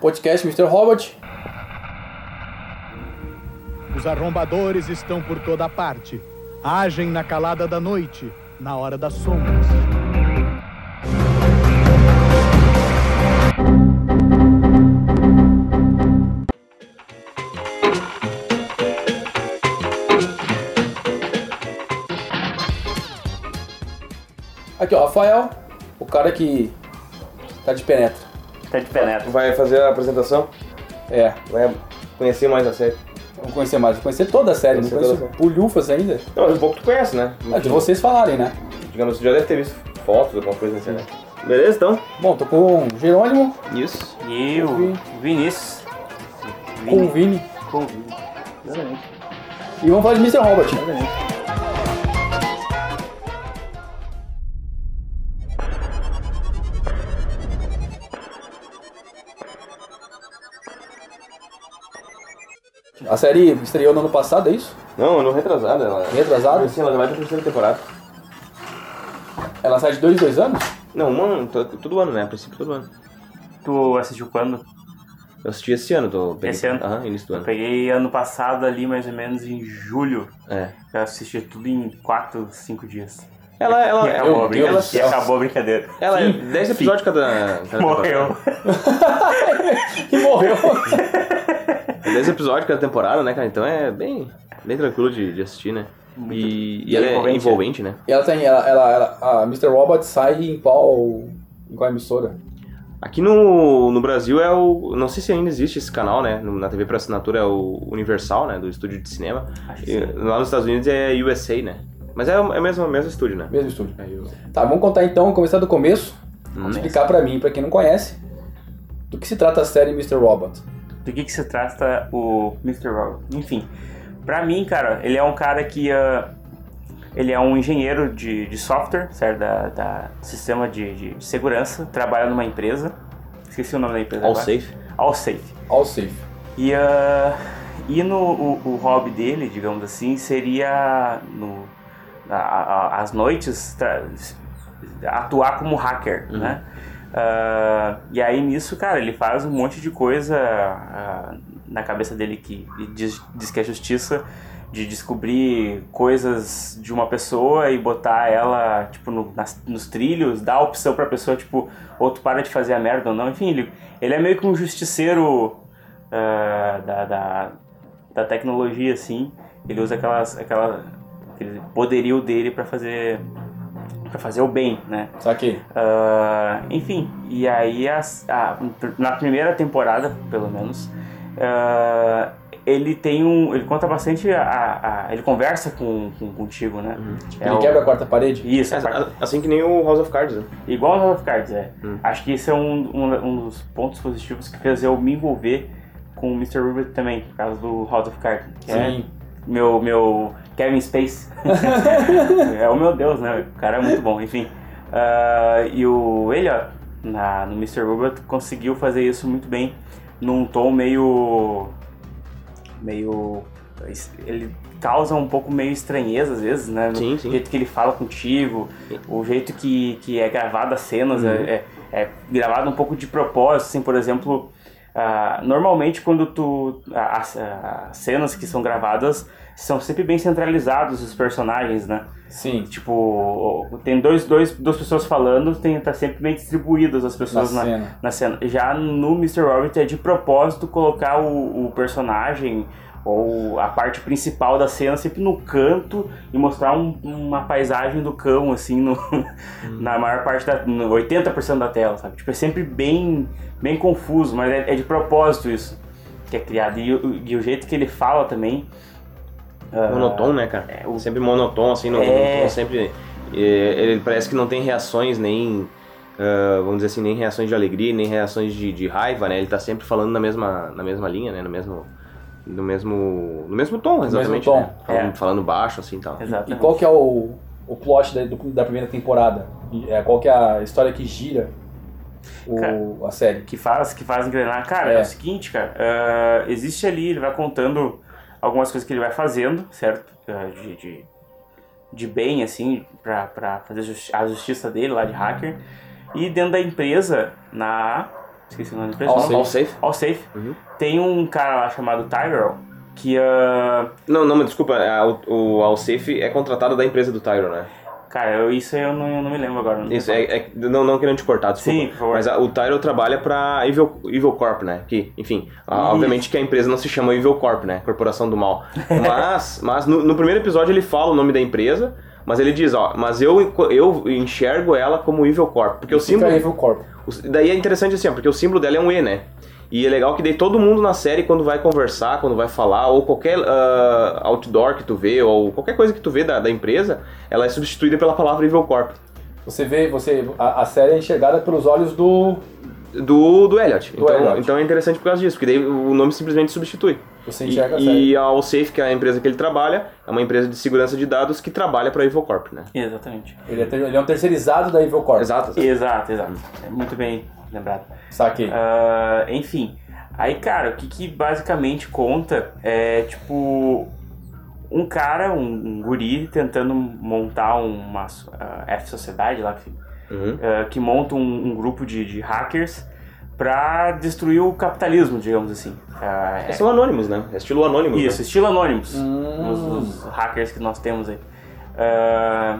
podcast Mr. Robot. Os arrombadores estão por toda parte. Agem na calada da noite, na hora das sombras. Aqui, ó, Rafael, o cara que tá de penetra. Tá de penetra. Vai fazer a apresentação? É, Vai conhecer mais a série? vamos conhecer mais. Vou conhecer toda a série, não conheço toda bulhufas ainda. Não, mas um pouco tu conhece, né? É de vocês falarem, né? Digamos, você já deve ter visto fotos, alguma coisa na internet. Beleza, então? Bom, tô com o Jerônimo, Isso. E o Vinícius. com o Vini Com o Vini. Exatamente. e vamos falar de Mr. Robot. A série estreou no ano passado, é isso? Não, ano retrasado. Ela... Retrasado? Sim, ela vai pra terceira temporada. Ela sai de dois em dois anos? Não, um ano, to- todo ano, né? A princípio, todo ano. Tu assistiu quando? Eu assisti esse ano, tô... peguei- Esse ano? Aham, início do Eu ano. peguei ano passado ali, mais ou menos em julho. É. Eu assisti tudo em 4, 5 dias. Ela, ela, e acabou, a Deus brincadeira. do E acabou a brincadeira. ela é 10 episódios cada, cada Morreu. E morreu. temporada. 10 episódios cada temporada, né, cara? Então é bem, bem tranquilo de, de assistir, né? E, e ela é envolvente, envolvente, né? E ela tem. Ela, ela, ela- a Mr. Robot sai em qual. em qual emissora? Aqui no, no Brasil é o. Não sei se ainda existe esse canal, né? Na TV por assinatura é o Universal, né? Do estúdio de cinema. Acho que E lá nos Estados Unidos é USA, né? Mas é o é o mesmo, mesmo estúdio, né? Mesmo estúdio. É, eu- Tá, vamos contar então, começar do começo. Hum. Explicar pra mim, pra quem não conhece, do que se trata a série Mr. Robot. Do que, que se trata o Mr. Robot? Enfim, pra mim, cara, ele é um cara que. ah, ele é um engenheiro de, de software, certo? Da, da sistema de, de- de segurança, trabalha numa empresa. Esqueci o nome da empresa All agora. safe. All Safe. All safe. E, ah, e no, o, o hobby dele, digamos assim, seria no, a- a- as noites atuar como hacker, né? Ah, e aí nisso, cara, ele faz um monte de coisa ah, na cabeça dele que diz, diz que é justiça de descobrir coisas de uma pessoa e botar ela, tipo, no- nas- nos trilhos, dar a opção pra pessoa, tipo, ou tu para de fazer a merda ou não. Enfim, ele, ele é meio que um justiceiro ah, da, da, da tecnologia, assim. Ele usa aquelas, aquela, aquele poderio dele pra fazer, pra fazer o bem, né? Saquei. Ah, enfim, e aí as- a- na primeira temporada, pelo menos, ah, ele tem um. Ele conta bastante. A, a- ele conversa com, com- contigo, né? É Ele o- quebra a quarta parede? Isso, É, assim que nem o House of Cards, né? igual no House of Cards, é. Hum. Acho que esse é um, um, um dos pontos positivos que fez eu me envolver com o Mr. Rubik também, por causa do House of Cards. Que é Sim. Meu, meu Kevin Space. é o meu Deus, né? O cara é muito bom, enfim. Ah, e o Elliot, na, no Mr. Robot, conseguiu fazer isso muito bem, num tom meio. meio. Ele causa um pouco meio estranheza às vezes, né? Sim, sim. jeito que ele fala contigo, o jeito que, que é gravado as cenas, Uhum. é, é, é gravado um pouco de propósito, assim, por exemplo. Ah, normalmente quando tu. As, as cenas que são gravadas são sempre bem centralizados os personagens, né? Sim. Tipo, tem dois, dois, duas pessoas falando, tem, tá sempre bem distribuídas as pessoas Na na, cena. na cena. Já no Mr. Robert é de propósito colocar o, o personagem ou a parte principal da cena sempre no canto e mostrar um- uma paisagem do cão, assim, no, na maior parte da. no 80% da tela, sabe? Tipo, é sempre bem, bem confuso, mas é, é de propósito isso que é criado. E, o- e o jeito que ele fala também. ah, Monotom, né, cara? é, o- Sempre monotom, assim, no, É. no- sempre. é, ele parece que não tem reações nem. ah, vamos dizer assim, nem reações de alegria, nem reações de, de raiva, né? Ele tá sempre falando na mesma, na mesma linha, né? No mesmo. No mesmo. No mesmo tom, exatamente. tom, né? Falando, é. falando baixo, assim e tal. E Exatamente. qual que é o, o plot da, do- da primeira temporada? E, é, qual que é a história que gira o, Cara, a série? que faz, que faz engrenar. Cara, é, É. o seguinte, cara, ah, existe ali, ele vai contando algumas coisas que ele vai fazendo, certo? Ah, de, de, de bem, assim, pra, pra fazer justi- a justiça dele lá de hacker. E dentro da empresa, na Esqueci o nome da empresa. All? All Safe? All Safe. Uhum. Tem um cara lá chamado Tyrell que. ah, Não, não, mas desculpa, a- o, o Allsafe é contratado da empresa do Tyro, né? cara, eu, isso eu não, eu não me lembro agora. não Isso, é, é- não, não querendo te cortar, desculpa. Sim, por favor. Mas a- o Tyro trabalha pra Evil, Evil Corp, né? Que, enfim, a- obviamente que a empresa não se chama Evil Corp, né? Corporação do Mal. Mas, mas no, no primeiro episódio ele fala o nome da empresa, mas ele diz, ó, mas eu, eu enxergo ela como Evil Corp. Porque o símbolo. Evil Corp. Daí é interessante assim, ó, porque o símbolo dela é um E, né? E é legal que daí todo mundo na série, quando vai conversar, quando vai falar, ou qualquer ah, outdoor que tu vê, ou qualquer coisa que tu vê da, da empresa, ela é substituída pela palavra Evil Corp. Você vê, você, a, a série é enxergada pelos olhos do. Do, do Elliot. Do então, Elliot. então é interessante por causa disso, porque daí o nome simplesmente substitui. Você E, enxerga a série. e a Allsafe, que é a empresa que ele trabalha, é uma empresa de segurança de dados que trabalha para a Evil Corp, né? Exatamente. Ele, é, ter- ele é um terceirizado da Evil Corp. Exato. Exato, exato. É muito bem lembrado. Saquei. Ah, enfim. Aí, cara, o que, que basicamente conta é tipo um cara, um, um guri tentando montar uma uh, F-Sociedade lá, que, Uhum. ah, que monta um, um grupo de, de hackers pra destruir o capitalismo, digamos assim. É- São anônimos, né? É estilo anônimo. isso, estilo Anonymous. Hum. Os, os hackers que nós temos aí. Ah,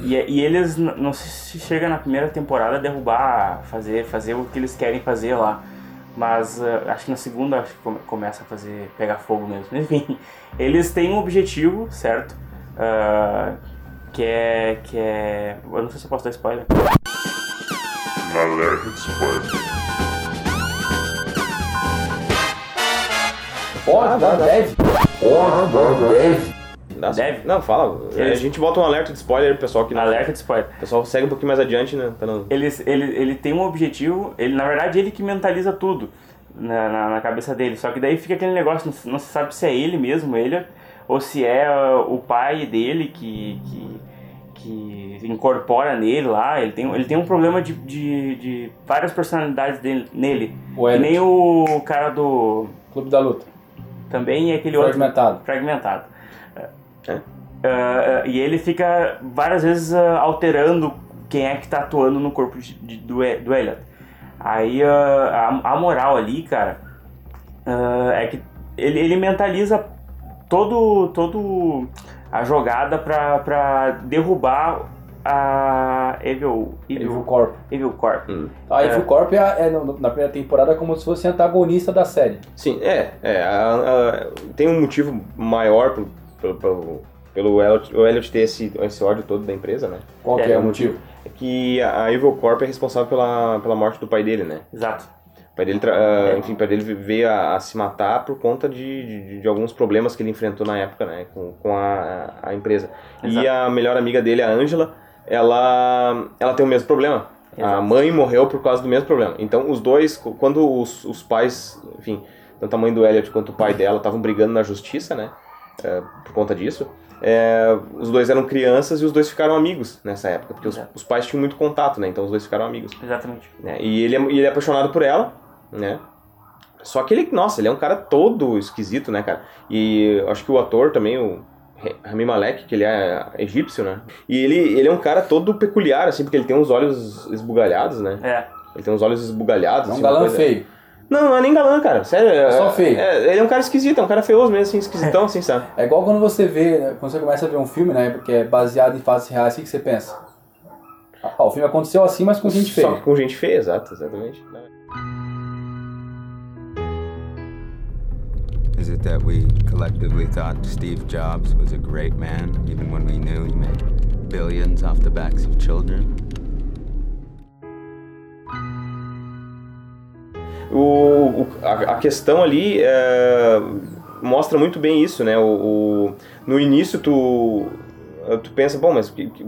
e, e eles, não sei se chega na primeira temporada a derrubar, fazer, fazer o que eles querem fazer lá. Mas ah, acho que na segunda acho que come- começa a fazer, pegar fogo mesmo. Enfim, eles têm um objetivo, certo? Ah, que é. Que é. Eu não sei se eu posso dar spoiler. Alerta de spoiler. Pode, dá, deve. Dá- Deve? Não, fala. Eles- A gente bota um alerta de spoiler pro pessoal que não. Alerta de spoiler. O pessoal segue um pouquinho mais adiante, né? Pra não... Ele, ele, ele tem um objetivo, ele na verdade ele que mentaliza tudo na, na, na cabeça dele. Só que daí fica aquele negócio, não, não se sabe se é ele mesmo, ele, ou se é ah, o pai dele que, que, que incorpora nele lá. Ele tem, ele tem um problema de, de, de várias personalidades dele, nele. O que nem o cara do. Clube da Luta. Também é aquele outro Fragmentado. fragmentado. É. Ah, e ele fica várias vezes ah, alterando quem é que tá atuando no corpo de- de- do, do Elliot. Aí ah, a, a moral ali, cara, ah, é que ele, ele mentaliza todo, todo a jogada pra, pra derrubar a Evil, Evil Evil, Corp. Evil Corp. A Evil É. Corp é, é na primeira temporada como se fosse antagonista da série. Sim, é. é a- a- tem um motivo maior pro, pelo, pelo, pelo Elliot, o Elliot ter esse, esse ódio todo da empresa, né? Qual É, que é é o um motivo? É que a a Evil Corp é responsável pela, pela morte do pai dele, né? Exato. O pai dele, enfim, o pai dele veio a, a se matar por conta de, de, de alguns problemas que ele enfrentou na época, né? Com, com a, a empresa. E Exato. a melhor amiga dele, a Angela, ela, ela tem o mesmo problema. A Exato. mãe morreu por causa do mesmo problema. Então, os dois, quando os, os pais, enfim, tanto a mãe do Elliot quanto o pai dela estavam brigando na justiça, né? é, por conta disso. é, os dois eram crianças e os dois ficaram amigos nessa época, porque os, os pais tinham muito contato, né? Então os dois ficaram amigos Exatamente. né? E ele é, e ele é apaixonado por ela, né? Só que ele, nossa, ele é um cara todo esquisito, né, cara? E eu acho que o ator também, o Rami Malek, que ele é egípcio, né? E ele, ele é um cara todo peculiar, assim, porque ele tem uns olhos esbugalhados, né? É. Ele tem uns olhos esbugalhados. É um assim, galã coisa- feio. Não, não é nem galã, cara. Sério. É só feio. é- ele é um cara esquisito, é um cara feioso mesmo, assim, esquisitão, assim, sabe? É igual quando você vê, né, quando você começa a ver um filme, né, porque é baseado em fatos reais, o que você pensa? Ah, o filme aconteceu assim, mas com gente Só feia. que com gente feia, exato, exatamente. Is it that we collectively thought Steve Jobs was a great man, even when we knew he made billions off the backs of children? O, a, a questão ali é, mostra muito bem isso, né? O, o- no início tu, tu pensa, bom, mas o que, que,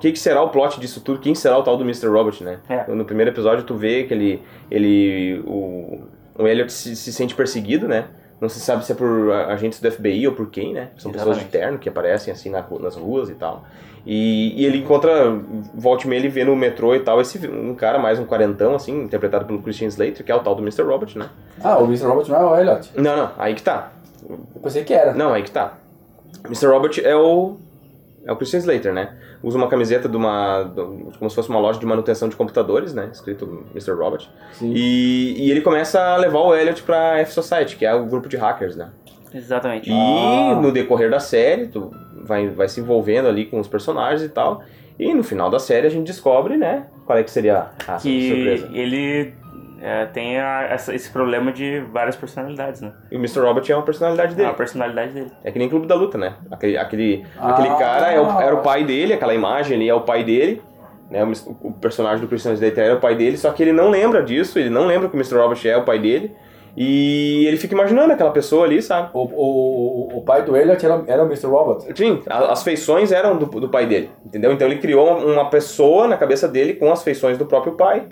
que que será o plot disso tudo? Quem será o tal do Mr. Robot, né? É. No primeiro episódio tu vê que ele, ele o, o Elliot se, se sente perseguido, né? Não se sabe se é por agentes do FBI ou por quem, né? São pessoas de Exatamente. terno que aparecem assim na nas ruas e tal. E, e ele encontra, volte e meia, ele vê no metrô e tal, esse um cara mais um quarentão, assim, interpretado pelo Christian Slater, que é o tal do Mr. Robot, né? Ah, o Mr. Robot não é o Elliot. Não, não, aí que tá. Eu pensei que era. Não, aí que tá. Mr. Robot é o. É o Christian Slater, né? Usa uma camiseta de uma. como se fosse uma loja de manutenção de computadores, né? Escrito Mr. Robot. Sim. E, e ele começa a levar o Elliot pra F-Society, que é o grupo de hackers, né? Exatamente. E Ah. no decorrer da série, tu vai, vai se envolvendo ali com os personagens e tal. E no final da série a gente descobre, né? Qual é que seria a que surpresa. ele é, tem a- essa- esse problema de várias personalidades, né? E o Mr. Robot é uma personalidade dele. A personalidade dele. É que nem Clube da Luta, né? Aquele, aquele, Ah. aquele cara é o- era o pai dele, aquela imagem ali é o pai dele. Né? O, o personagem do Christian Slater era o pai dele, só que ele não lembra disso, ele não lembra que o Mr. Robot é o pai dele. E ele fica imaginando aquela pessoa ali, sabe? O, o, o pai do Elliot era, era o Mr. Robot. Sim, a- as feições eram do, do pai dele, entendeu? Então ele criou uma pessoa na cabeça dele com as feições do próprio pai,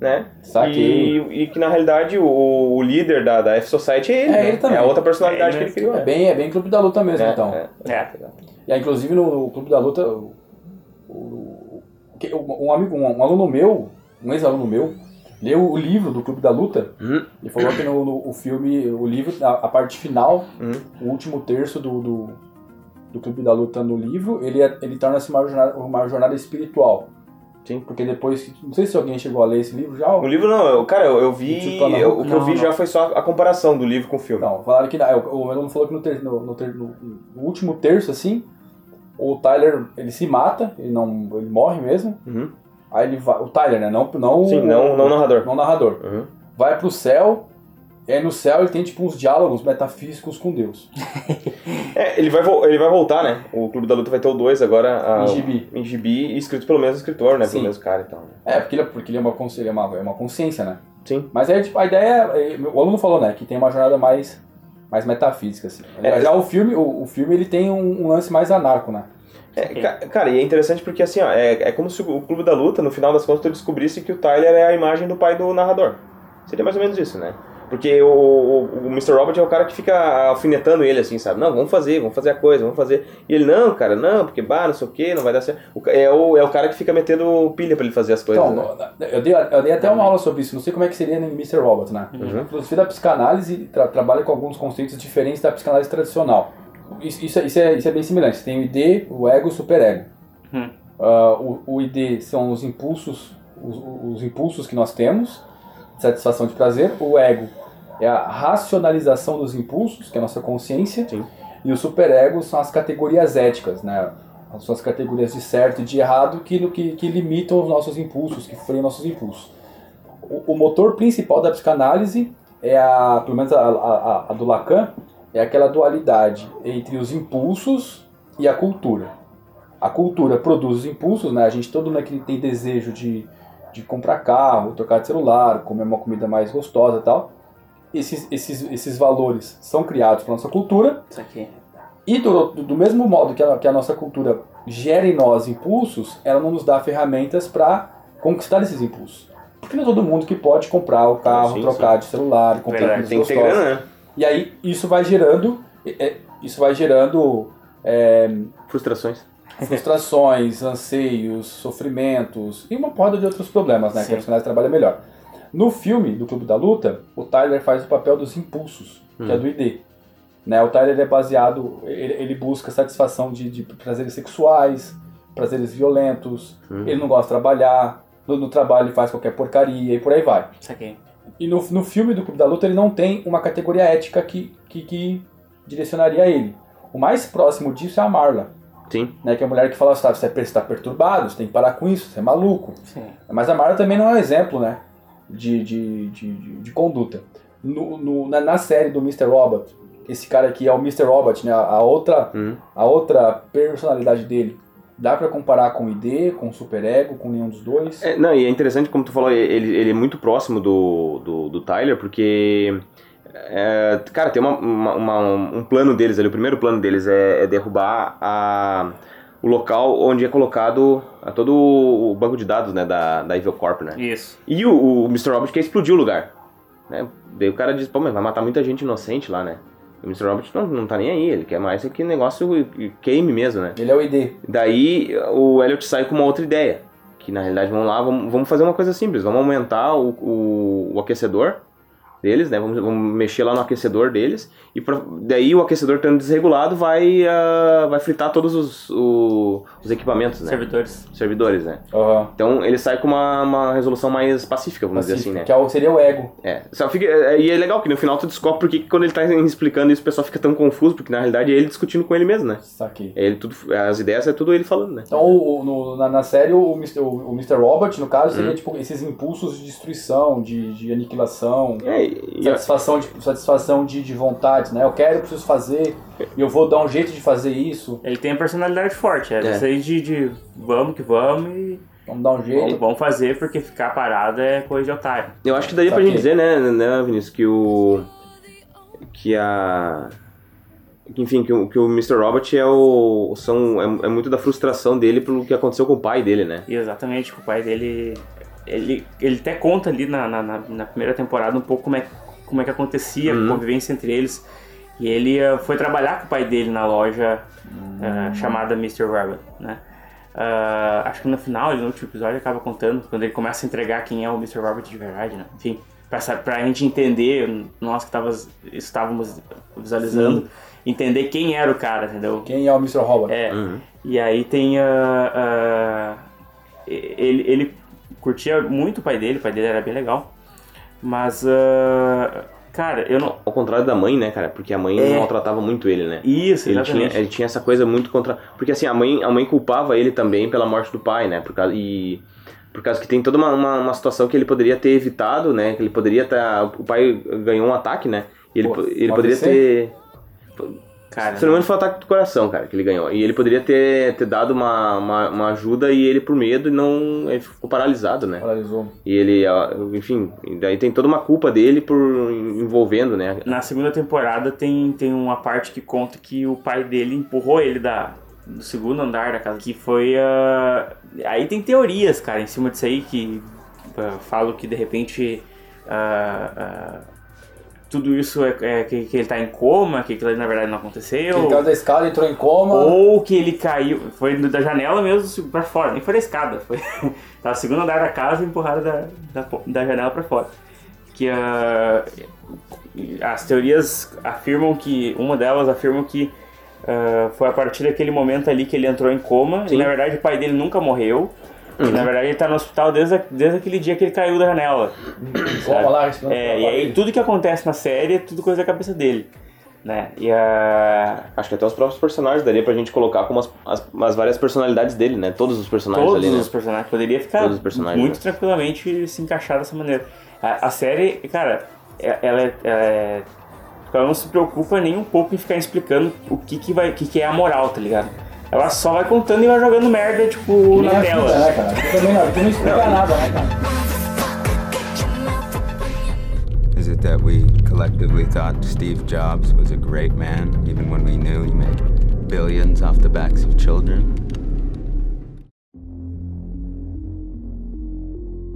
né? Saquei. E, e que na realidade o, o líder da, da F-Society é ele, É né? ele também. É a outra personalidade É que ele ele criou. É bem, é bem Clube da Luta mesmo, É, então. é. É. E aí, inclusive, no, Clube da Luta, o, um amigo, um, um aluno meu, um ex-aluno meu, leu o livro do Clube da Luta Uhum. e falou que no, no- o filme, o livro, a, a parte final, Uhum. o último terço do, do, do Clube da Luta no livro, ele, é- ele torna-se uma jornada, uma jornada espiritual. Sim. Porque depois, não sei se alguém chegou a ler esse livro já. O livro não, eu- cara, eu, eu vi. Tipo, não, eu- o que eu não, vi não. já foi só a comparação do livro com o filme. Não, falaram que não, o aluno falou que no, ter- no- no ter- no- último terço, assim, o Tyler, ele se mata, ele não ele morre mesmo. Uhum. Aí ele vai, o Tyler, né? Não, não, Sim, não, não narrador. não o narrador. Uhum. Vai pro céu, e aí no céu ele tem tipo uns diálogos metafísicos com Deus. É, ele vai, ele vai voltar, né? O Clube da Luta vai ter o 2 agora. a- Em gibi. Em gibi, escrito pelo mesmo escritor, né? Sim. Pelo mesmo cara e tal. É, porque ele, porque ele é, uma, ele é, uma, é uma consciência, né? Sim. Mas aí, tipo, a ideia, é- o aluno falou, né, que tem uma jornada mais, mais metafísica, assim. É. Já o filme, o, o filme, ele tem um, um lance mais anarco, né? É, ca- cara, e é interessante porque assim, ó, é, é como se o Clube da Luta, no final das contas, tu descobrisse que o Tyler é a imagem do pai do narrador. Seria mais ou menos isso, né? Porque o, o, o Mr. Robot é o cara que fica alfinetando ele, assim, sabe? Não, vamos fazer, vamos fazer a coisa, vamos fazer. E ele, não, cara, não, porque, bah, não sei o que, não vai dar certo. O é, o, é o cara que fica metendo pilha pra ele fazer as coisas. Então, né? eu dei, eu dei até uma aula sobre isso, não sei como é que seria no Mr. Robot, né? Uhum. A filosofia da psicanálise tra- trabalha com alguns conceitos diferentes da psicanálise tradicional. Isso, isso, é- isso é, isso é bem semelhante. Você tem o ID, o ego e o superego. Hum. Ah, o, o ID são os impulsos, os, os impulsos que nós temos, de satisfação de prazer. O ego é a racionalização dos impulsos, que é a nossa consciência. Sim. E o superego são as categorias éticas, né? As suas categorias de certo e de errado que, que, que limitam os nossos impulsos, que freiam nossos impulsos. O, o motor principal da psicanálise é a, pelo menos a, a, a do Lacan, é aquela dualidade entre os impulsos e a cultura. A cultura produz os impulsos, né? A gente todo mundo aqui tem desejo de, de comprar carro, trocar de celular, comer uma comida mais gostosa e tal. Esses, esses, esses valores são criados pela nossa cultura Isso aqui. e do, do- mesmo modo que a, que a nossa cultura gera em nós impulsos, ela não nos dá ferramentas para conquistar esses impulsos. Porque não é todo mundo que pode comprar o carro, Sim, trocar de celular, comprar Verdade, Tem que ter grana, né? E aí isso vai gerando, é, é, isso vai gerando é, Frustrações. frustrações, anseios, sofrimentos e uma porrada de outros problemas, né? Que Sim. a psicanálise trabalha melhor. No filme do Clube da Luta, o Tyler faz o papel dos impulsos, que é do ID. Né? O Tyler é baseado, ele, ele busca satisfação de, de prazeres sexuais, prazeres violentos, ele não gosta de trabalhar, no, no trabalho ele faz qualquer porcaria e por aí vai. Isso aqui. E no, no filme do Clube da Luta ele não tem uma categoria ética que, que, que direcionaria ele. O mais próximo disso é a Marla, Sim. né? Que é a mulher que fala, "Tá, você está perturbado, você tem que parar com isso, você é maluco. Sim. Mas a Marla também não é um exemplo, né? De, de, de, de, de conduta. No, no- na, na série do Mr. Robot, esse cara aqui é o Mr. Robot, né? A outra, Uhum. a outra personalidade dele. Dá pra comparar com o ID, com o Superego, com nenhum dos dois? É, não, e é interessante, como tu falou, ele, ele é muito próximo do, do, do Tyler, porque. é, cara, tem uma, uma- uma- um plano deles ali, o primeiro plano deles é, é derrubar a, o local onde é colocado a todo o banco de dados né, da, da Evil Corp, né? Isso. E o, o Mr. Robot quer explodir o lugar. Né? Daí o cara diz, pô, mas vai matar muita gente inocente lá, né? E o Mr. Robot não, não tá nem aí, ele quer mais que negócio queime mesmo, né? Ele é o ID. Daí o Elliot sai com uma outra ideia. Que na realidade, vamos lá, vamos, vamos fazer uma coisa simples. Vamos aumentar o, o, o aquecedor deles, né? Vamos, vamos mexer lá no aquecedor deles e pra- daí o aquecedor estando desregulado vai ah, vai fritar todos os, o- os equipamentos, né? Servidores. Servidores, né? Aham. Então ele sai com uma, uma resolução mais pacífica, vamos dizer assim, né? Que é o- seria o ego. É, só fica, é, e é legal que no final tu descobre porque que quando ele tá explicando isso o pessoal fica tão confuso, porque na realidade é ele discutindo com ele mesmo, né? Saquei. É ele tudo, as ideias é tudo ele falando, né? Então, o, no- na, na série, o Mr. O, o Mr. Robot, no caso, Uhum. seria tipo esses impulsos de destruição, de, de aniquilação, É, e, satisfação, de, satisfação de, de vontades, né? Eu quero, eu preciso fazer, e eu vou dar um jeito de fazer isso, Ele tem a personalidade forte, é, É. isso aí de, de vamos que vamos e vamos dar um jeito. vamos fazer porque ficar parado é coisa de otário. eu acho que daria pra Saquei. gente dizer, né, né, Vinícius, que o. que a. Enfim, que o, que o Mr. Robot é o. São, é, é muito da frustração dele pelo que aconteceu com o pai dele, né? E exatamente, que o pai dele. Ele, ele até conta ali na, na, na- primeira temporada um pouco como é, como é que acontecia Uhum. a convivência entre eles. E ele eh, foi trabalhar com o pai dele na loja eh, chamada Mr. Robot, né? Ah, acho que no final, no último episódio, acaba contando, quando ele começa a entregar quem é o Mr. Robot de verdade, né? Enfim, pra, pra gente entender, nós que tavas- estávamos visualizando, entender quem era o cara, entendeu? Quem é o Mr. Robot? É. Uhum. E aí tem a. a- ele, ele curtia muito o pai dele, o pai dele era bem legal. Mas. ah, cara, eu não. Ao contrário da mãe, né, cara? Porque a mãe É. maltratava muito ele, né? Isso, Ele tinha, exatamente. ele tinha essa coisa muito contra. Porque assim, a mãe, a mãe culpava ele também pela morte do pai, né? Por causa, e. Por causa que tem toda uma, uma, uma situação que ele poderia ter evitado, né? Que ele poderia estar. o pai ganhou um ataque, né? E ele, Pô, ele pode poderia ser? ter. Cara, Se não me engano, foi o ataque do coração, cara, que ele ganhou. E ele poderia ter, ter dado uma, uma, uma ajuda e ele, por medo, e não. Ele ficou paralisado, né? Paralisou. E ele, enfim, daí tem toda uma culpa dele por envolvendo, né? na segunda temporada tem, tem uma parte que conta que o pai dele empurrou ele da, do segundo andar da casa. Que foi. ah, aí tem teorias, cara, em cima disso aí que ah, falam que de repente. ah, tudo isso é, é que, que ele tá em coma, que aquilo na verdade não aconteceu. Ele caiu da escada, entrou em coma. Ou que ele caiu, foi da janela mesmo pra fora, nem foi da escada, foi tava no segundo andar da casa e empurraram da, da, da janela pra fora. Que ah, as teorias afirmam que, uma delas afirma que ah, foi a partir daquele momento ali que ele entrou em coma, e na verdade o pai dele nunca morreu. E na verdade ele tá no hospital desde, a- desde aquele dia que ele caiu da janela. Coma lá, respirando É, e aí tudo que acontece na série é tudo coisa da cabeça dele. Né? E a. Acho que até os próprios personagens daria pra gente colocar como as, as, as várias personalidades dele, né? Todos os personagens Todos ali, né? os personagens. Poderia ficar Todos os personagens, muito né? tranquilamente se encaixar dessa maneira. A, a série, cara, é- ela, é- ela, é- ela não se preocupa nem um pouco em ficar explicando o que, que, vai, o que, que é a moral, tá ligado? Ela só vai contando e vai jogando merda, tipo, na tela. vida, né, cara? Também não, vida não explica nada, né, cara? Is it that we collectively thought Steve Jobs was a great man, even when we knew he made billions off the backs of children?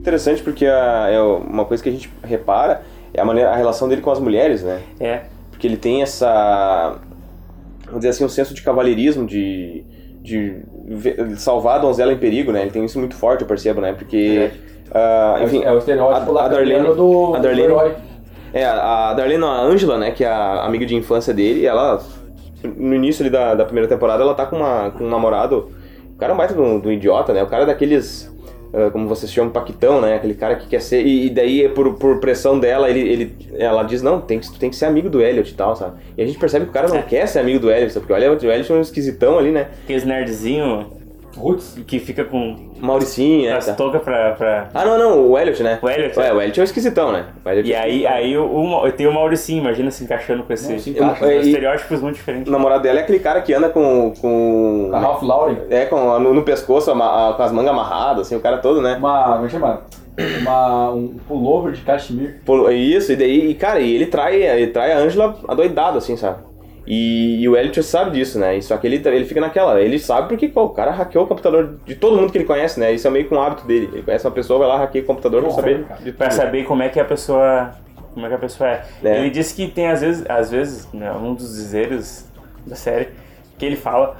Interessante porque a, é uma coisa que a gente repara é a, maneira, a relação dele com as mulheres, né? É. Porque ele tem essa, vamos dizer assim, um senso de cavalheirismo, de, de salvar a donzela em perigo, né? Ele tem isso muito forte, eu percebo, né? Porque, ah, enfim, é o estereótipo a, a Darlene, do, a do Darlene, herói. é, a Darlene, a Angela, né, que é a amiga de infância dele, ela, no início ali da, da primeira temporada, ela tá com, uma, com um namorado, o cara é um baita de um, idiota, né, o cara é daqueles, como vocês chamam, paquitão, né, aquele cara que quer ser, e, e daí, por, por pressão dela, ele, ele, ela diz, não, tem que, tu tem que ser amigo do Elliot e tal, sabe, e a gente percebe que o cara não É. quer ser amigo do Elliot, porque o Elliot, o Elliot é um esquisitão ali, né, Aqueles nerdzinho Roots. que fica com Mauricinho, né, as tá. toucas pra, pra. Ah, não, não, o Elliot, né? O Elliot, é. é. o Elliot é um esquisitão, né? O Elliot E é aí, aí o, o, tem o Mauricinho, imagina se encaixando com esse. Não, se encaixa. É, e- estereótipos muito diferentes. O namorado dela é aquele cara que anda com. com A Ralph Lauren. é, com, no, no pescoço, ama- a- com as mangas amarradas, assim, o cara todo, né? Uma, como é que chama? Uma, um pullover de cachemir. Isso, e daí, e, cara, e ele trai, ele trai a Angela adoidado, assim, sabe? E, e o Elliot sabe disso, né? Só que ele, ele fica naquela, ele sabe porque pô, o cara hackeou o computador de todo mundo que ele conhece, né? Isso é meio que um hábito dele. Ele conhece uma pessoa, vai lá, hackeia o computador pra saber cara. de Pra saber como é que a pessoa. Como é que a pessoa é. É. Ele disse que tem às vezes, às vezes, né, um dos dizeres da série, que ele fala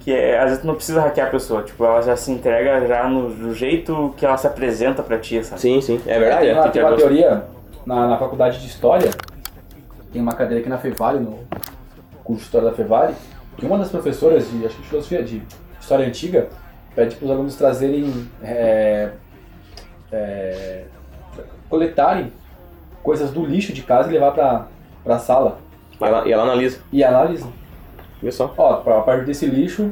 que é, às vezes tu não precisa hackear a pessoa, tipo, ela já se entrega já no, no jeito que ela se apresenta pra ti, sabe? Sim, sim, é verdade. Tem é. uma, tem tem uma teoria na, na faculdade de História, tem uma cadeira aqui na Fevale, no curso de História da Fevale, que uma das professoras de, acho que de filosofia, de História Antiga, pede para os alunos trazerem, é, é, coletarem coisas do lixo de casa e levar para a sala. E ela, e ela analisa. E analisam. Viu só? Ó, a partir desse lixo,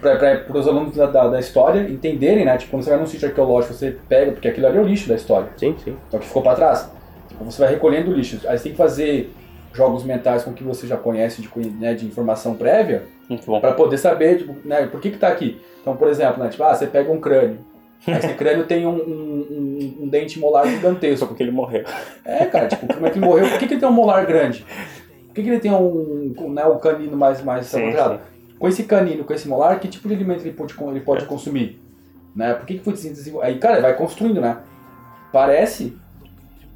para os alunos da, da, da história entenderem, né? Tipo, quando você vai num sítio arqueológico, você pega, porque aquilo ali é o lixo da história. Sim, sim. É o que ficou para trás. Tipo, você vai recolhendo o lixo. Aí você tem que fazer jogos mentais com que você já conhece de, né, de informação prévia para poder saber, tipo, né, por que que tá aqui. Então, por exemplo, né, tipo, ah, você pega um crânio. Esse crânio tem um, um- um- um dente molar Só gigantesco. porque ele morreu. É, cara, tipo, como é que ele morreu? Por que, que ele tem um molar grande? Por que, que ele tem um, né, um canino mais, mais Sim, avançado? Com esse canino, com esse molar, que tipo de alimento ele pode, ele pode consumir? Né? Por que, que foi desenvolvido? Aí, cara, vai construindo, né? Parece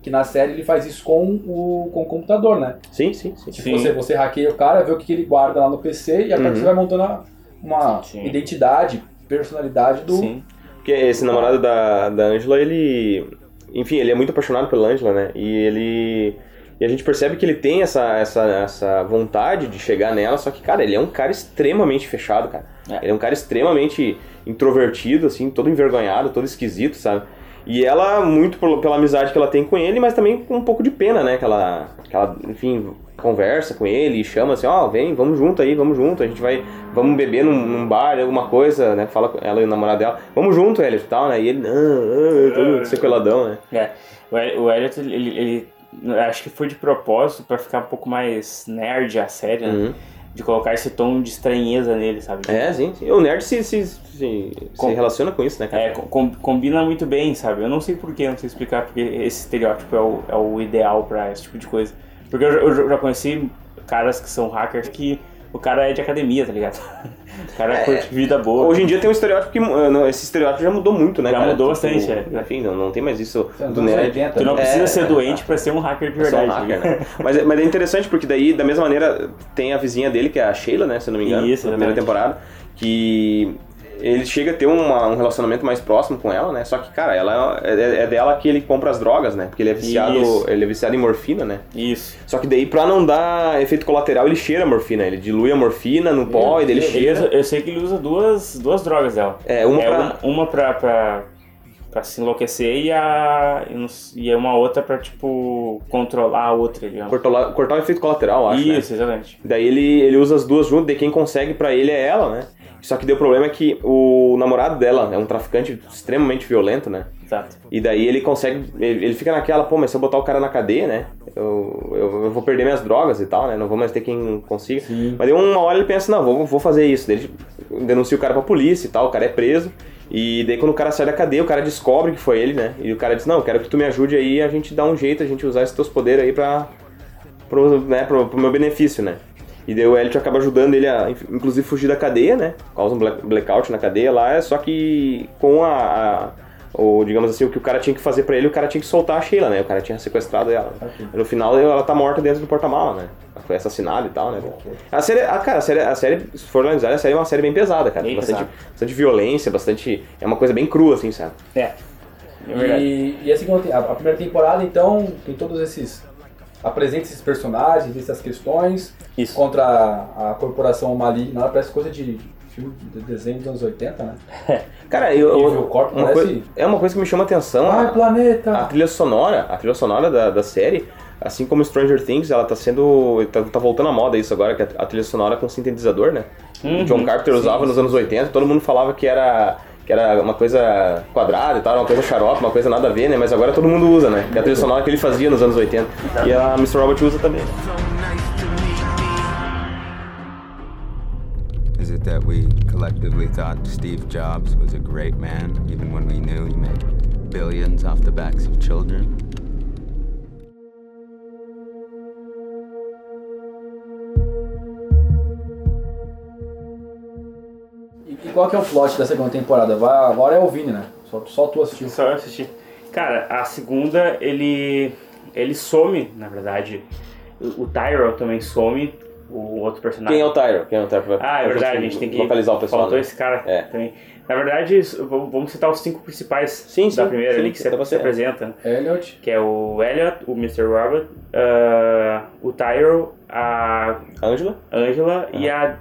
que na série ele faz isso com o, com o computador, né? Sim, sim, sim. Tipo, Sim. você, você hackeia o cara, vê o que, ele guarda lá no PC e a partir Uhum. você vai montando a- uma Sim. identidade, personalidade do. Sim. Porque esse namorado da, da Angela, ele. Enfim, ele é muito apaixonado pela Angela, né? E ele. E a gente percebe que ele tem essa, essa, essa vontade de chegar nela, só que, cara, ele é um cara extremamente fechado, cara. É. Ele é um cara extremamente introvertido, assim, todo envergonhado, todo esquisito, sabe? E ela, muito pelo- pela amizade que ela tem com ele, mas também com um pouco de pena, né? Que ela, que ela enfim, conversa com ele e chama assim, ó, vem, vamos junto aí, vamos junto, a gente vai, vamos beber num, num bar, alguma coisa, né? Fala com ela e o namorado dela, vamos junto, Elliot e tal, né? E ele, não, ah, todo sequeladão, né? É. O El- o Elliot, ele, ele- ele- acho que foi de propósito pra ficar um pouco mais nerd a série, né? Uhum. De colocar esse tom de estranheza nele, sabe? É, sim. O nerd se, se, se, Com- se relaciona com isso, né, cara? É, com- combina muito bem, sabe? Eu não sei porquê, não sei explicar porque esse estereótipo é o, é o ideal pra esse tipo de coisa. Porque eu, eu já conheci caras que são hackers que o cara é de academia, tá ligado? O cara curte vida boa. Hoje em dia tem um estereótipo que. não, Esse estereótipo já mudou muito, né, Já cara? mudou Tipo, bastante, é. Enfim, não, não tem mais isso Nos do nerd. 80, Tu não né? precisa É, ser é, doente pra ser um hacker de É só um verdade. hacker, né? Mas, é- mas é interessante porque daí, da mesma maneira, tem a vizinha dele, que é a Sheila, né? Se eu não me engano, Isso, na primeira temporada, que ele chega a ter uma- um relacionamento mais próximo com ela, né? Só que, cara, ela é, é dela que ele compra as drogas, né? Porque ele é viciado, Isso. ele é viciado em morfina, né? Isso. Só que daí, pra não dar efeito colateral, ele cheira a morfina. Ele dilui a morfina no pó e daí ele Ele cheira. usa- eu sei que ele usa duas, duas drogas dela. É, uma é pra- uma, uma pra, pra, pra se enlouquecer e, a, e é uma outra pra, tipo, controlar a outra, digamos. Cortar, cortar o efeito colateral, acho, né? Isso, exatamente. Daí ele, ele usa as duas juntas, daí quem consegue pra ele é ela, né? Só que o problema é que o namorado dela é um traficante extremamente violento, né? Exato. E daí ele consegue. Ele, fica naquela, pô, mas se eu botar o cara na cadeia, né? Eu, eu, eu vou perder minhas drogas e tal, né? Não vou mais ter quem consiga. Sim. Mas daí uma hora ele pensa, não, vou, vou fazer isso. Daí ele denuncia o cara pra polícia e tal, o cara é preso. E daí quando o cara sai da cadeia, o cara descobre que foi ele, né? E o cara diz, não, eu quero que tu me ajude aí, a gente dá um jeito, a gente usar esses teus poderes aí pra. Pro, né, pro, pro meu benefício, né? E daí o Elliot acaba ajudando ele a, inclusive, fugir da cadeia, né? Causa um black- blackout na cadeia lá, só que com a, a- o, digamos assim, o que o cara tinha que fazer pra ele, o cara tinha que soltar a Sheila, né? O cara tinha sequestrado ela. E no final ela tá morta dentro do porta-mala, né? Ela foi assassinada e tal, né? A série, ah, cara, a série, a série, se for analisar, a série é uma série bem pesada, cara. Bem bastante, pesada. bastante violência, bastante. É uma coisa bem crua, assim, sabe? É. É. E, e a, segunda, te- a, a primeira temporada, então, tem todos esses. Apresenta esses personagens, essas questões Isso. contra a, a corporação maligna. Parece coisa de filme de desenho dos anos 80, né? Cara, eu. Evil Corp uma parece- coisa- é uma coisa que me chama atenção. Ai, a- planeta! A trilha sonora, a trilha sonora da, da série, assim como Stranger Things, ela tá sendo. tá, tá voltando à moda isso agora, que é a trilha sonora com sintetizador, né? Uhum, John Carpenter sim, usava nos anos 80, todo mundo falava que era. Que era uma coisa quadrada e tal, uma coisa xarope, uma coisa nada a ver, né? Mas agora todo mundo usa, né? Que é a trilha sonora que ele fazia nos anos 80. E a Mr. Robot usa também. Is it that we collectively thought Steve Jobs was a great man, even when we knew he made billions off the backs of children? Qual que é o plot da segunda temporada? Vai, agora é o Vini, né? Só, só tu assistiu. Só eu assisti. Cara, a segunda, ele. Ele some, na verdade. O, o Tyrell também some o outro personagem. Quem é o Tyro? Quem é o Tyro? Pra- Ah, é verdade, a gente tem que localizar o pessoal. Faltou né? esse cara É. também. Na verdade, vamos citar os cinco principais Sim, da sim, primeira sim, ali que você, é. apresenta. Elliot. Que é o Elliot, o Mr. Robert, ah, o Tyro, a A Angela? Angela e a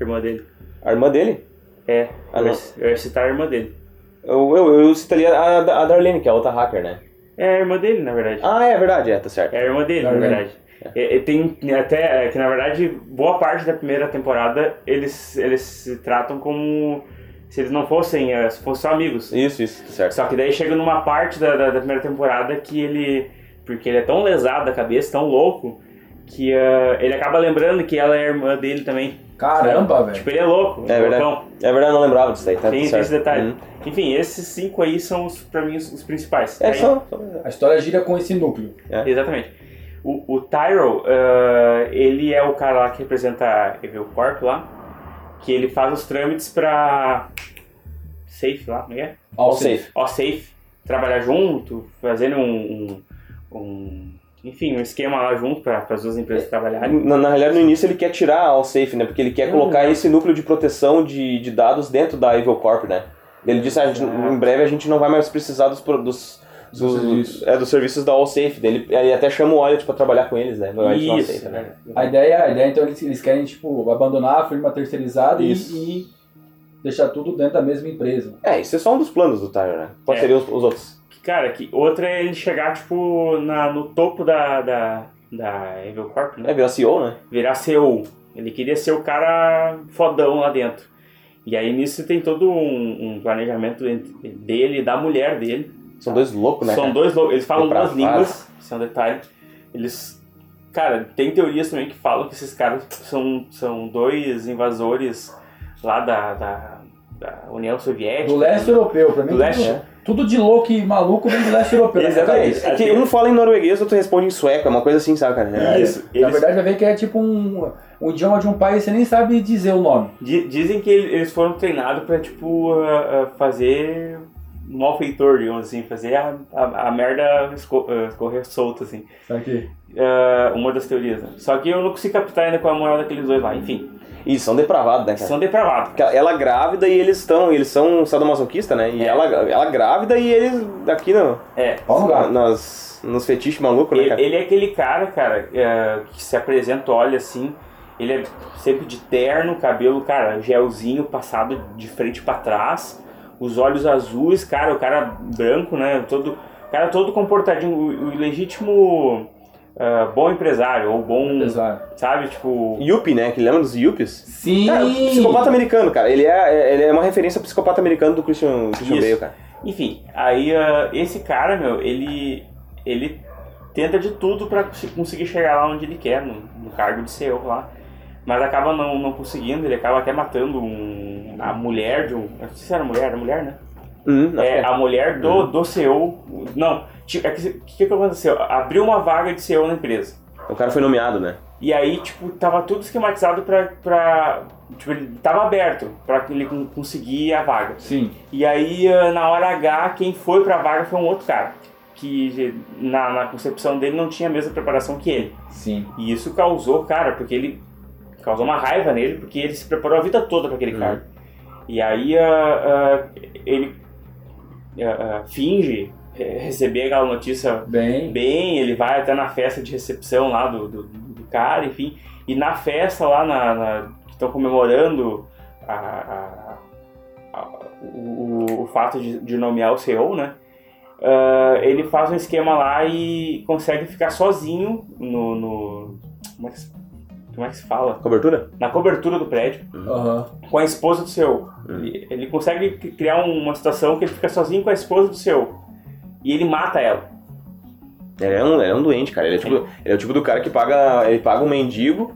irmã dele. A irmã dele? É, Ah, eu, ia, eu ia citar a irmã dele. Eu, eu, eu citaria a, a Darlene, que é a outra hacker, né? É a irmã dele, na verdade. Ah, é verdade, é, tá certo. É a irmã dele, na Darlene. verdade. É, é, tem até é, que na verdade boa parte da primeira temporada eles eles se tratam como se eles não fossem é, se fossem só amigos. Isso, isso, tá certo. Só que daí chega numa parte da, da, da primeira temporada que ele porque ele é tão lesado da cabeça, tão louco que ah, ele acaba lembrando que ela é irmã dele também. Caramba, velho. Tipo ele é louco, É verdade. loucão. É verdade, eu não lembrava disso aí, tá Tem, tem esse detalhe. Uhum. Enfim, esses cinco aí são os, pra mim os, os principais. É, Aí- só... só- A história gira com esse núcleo. Exatamente. O, o Tyro, ah, ele é o cara lá que representa Evil Corp lá, que ele faz os trâmites pra Safe lá, como é? que é? All safe. Ó, Safe, trabalhar junto, fazendo um, um, um- enfim, um esquema lá junto para as duas empresas trabalharem. Na, na realidade, no início ele quer tirar a Safe, né? Porque ele quer colocar Uhum. esse núcleo de proteção de, de dados dentro da Evil Corp, né? Ele disse, ah, a gente- em breve a gente não vai mais precisar dos, dos, Dos dos, serviços. é, dos serviços da AllSafe. Ele, ele até chama o Elliot pra trabalhar com eles, né? Isso, aceita, né? né? A ideia, a ideia então, eles, eles querem, tipo, abandonar a firma terceirizada e, e deixar tudo dentro da mesma empresa. É, isso é só um dos planos do Tyler, né? Quais É. seriam os, os outros? Cara, que outra é ele chegar, tipo, na, no topo da, da, da Evil Corp, né? É, virar CEO, né? virar CEO. Ele queria ser o cara fodão lá dentro. E aí nisso tem todo um, um planejamento dele e da mulher dele. São dois loucos, né? São cara? dois loucos. Eles falam duas línguas, isso é um detalhe. Eles. Cara, tem teorias também que falam que esses caras são, são dois invasores lá da, da, da União Soviética. Do leste europeu, pra mim. Do leste. Tudo de louco e maluco vem do leste europeu. né, na Exatamente. cabeça. É que um fala em norueguês, outro responde em sueco, é uma coisa assim, sabe, cara? É. Isso. Na Eles- verdade, vai ver que é tipo um, um idioma de um país, você nem sabe dizer o nome. Di- Dizem que ele- eles foram treinados pra, tipo, ah, ah, fazer malfeitor, digamos assim, fazer a, a, a merda ah, escorrer solta, assim. Sabe aqui? Ah, uma das teorias, né? Só que eu não consigo captar ainda qual é a moral daqueles dois lá. Enfim, E são depravados, né, cara? são depravados. Porque ela grávida e eles estão, eles são sadomasoquistas, né? E É. ela, ela grávida e eles aqui no, É. Gato. nas, nos fetiches malucos, né, Ele, cara? ele é aquele cara, cara, ah, que se apresenta, olha assim, ele é sempre de terno, cabelo, cara, gelzinho passado de frente pra trás, os olhos azuis, cara, o cara branco, né? Todo, o cara todo comportadinho, o, o legítimo ah, bom empresário, ou bom, Empresário. sabe, tipo... Yuppie, né? Que lembra dos Yuppies? Sim! Cara, o psicopata americano, cara. Ele é, ele é uma referência ao psicopata americano do Christian, Christian Isso. Bale, cara. Enfim, aí ah, esse cara, meu, ele ele tenta de tudo pra cons- conseguir chegar lá onde ele quer, no, no cargo de CEO lá. Mas acaba não, não conseguindo, ele acaba até matando um, a mulher de um. Não sei se era mulher, era mulher, né? Hum, É, a mulher do, do CEO. Não, tipo, é que o que, que aconteceu? Abriu uma vaga de CEO na empresa. O cara foi nomeado, né? E aí, tipo, tava tudo esquematizado pra. pra tipo, ele tava aberto pra que ele con- conseguir a vaga. Sim. E aí, ah, na hora H, quem foi pra vaga foi um outro cara. Que na, na concepção dele não tinha a mesma preparação que ele. Sim. E isso causou, cara, porque ele. causou uma raiva nele, porque ele se preparou a vida toda pra aquele cargo. E aí, ah, ah, ele ah, finge eh, receber aquela notícia Bem. bem, ele vai até na festa de recepção lá do, do, do cara, enfim. E na festa lá na, na- que estão comemorando a, a- a- o, o fato de, de nomear o CEO, né? Ah, ele faz um esquema lá e consegue ficar sozinho no. no- como, é que, se- como é que se fala? Cobertura? Na cobertura do prédio Aham. com a esposa do CEO. Ele, ele consegue criar um- uma situação que ele fica sozinho com a esposa do CEO. E ele mata ela. Ele é um, ele é um doente, cara. Ele é, tipo, ele é o tipo do cara que paga. Ele paga um mendigo.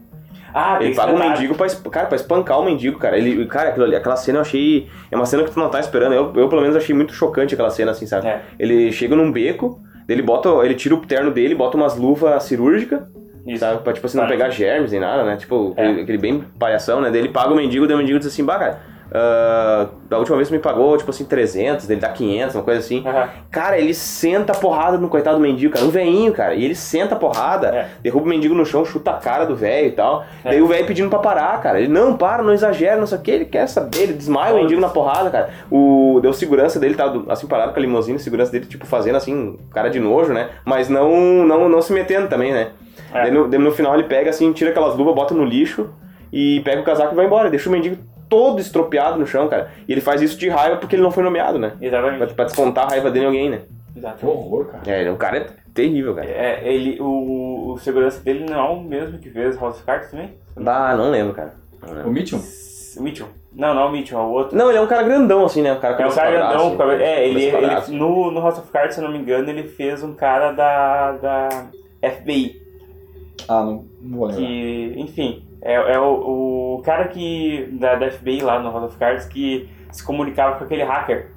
Ah, Ele paga um mendigo pra, cara, pra espancar o mendigo, cara. Ele, cara, aquilo ali, aquela cena eu achei. É uma cena que tu não tá esperando. Eu, eu pelo menos, achei muito chocante aquela cena, assim, sabe? É. Ele chega num beco, ele bota. Ele tira o terno dele, bota umas luvas cirúrgicas, Isso. sabe? Pra, tipo assim, não Para. pegar germes nem nada, né? Tipo, É. aquele, bem palhação, né? Daí ele paga o mendigo, daí o mendigo diz assim, bah, cara, ah, da última vez que me pagou, tipo assim, 300, ele dá 500, uma coisa assim. Aham. Cara, ele senta a porrada no coitado do mendigo, cara. Um veinho, cara. E ele senta a porrada, É. derruba o mendigo no chão, chuta a cara do velho e tal. É. Daí o velho pedindo pra parar, cara. Ele, não, para, não exagera, não sei o que. Ele quer saber, ele desmaia o mendigo na porrada, cara. O, deu segurança dele, tava assim parado com a limusine, segurança dele, tipo, fazendo assim, cara de nojo, né? Mas não, não, não se metendo também, né? É. Daí, no, no final ele pega assim, tira aquelas luvas, bota no lixo e pega o casaco e vai embora. Deixa o mendigo todo estropiado no chão, cara. E ele faz isso de raiva porque ele não foi nomeado, né? Pra, Exatamente. pra descontar a raiva dele em alguém, né? Que Exatamente. horror, cara. É, o cara é terrível, cara. É, ele, o, o segurança dele não é o mesmo que fez House of Cards também? Ah, não lembro, cara. Não, O lembro. Mitchell? O Mitchell. Não, não é o Mitchell, é o outro. Não, ele é um cara grandão, assim, né? Um cara com É um cara grandão, assim, cabelo- é, ele, ele no, no House of Cards, se eu não me engano, ele fez um cara da, da FBI, Ah, não, não vou lembrar. que, enfim, é, é o, o cara que, da, da FBI lá no House of Cards que se comunicava com aquele hacker.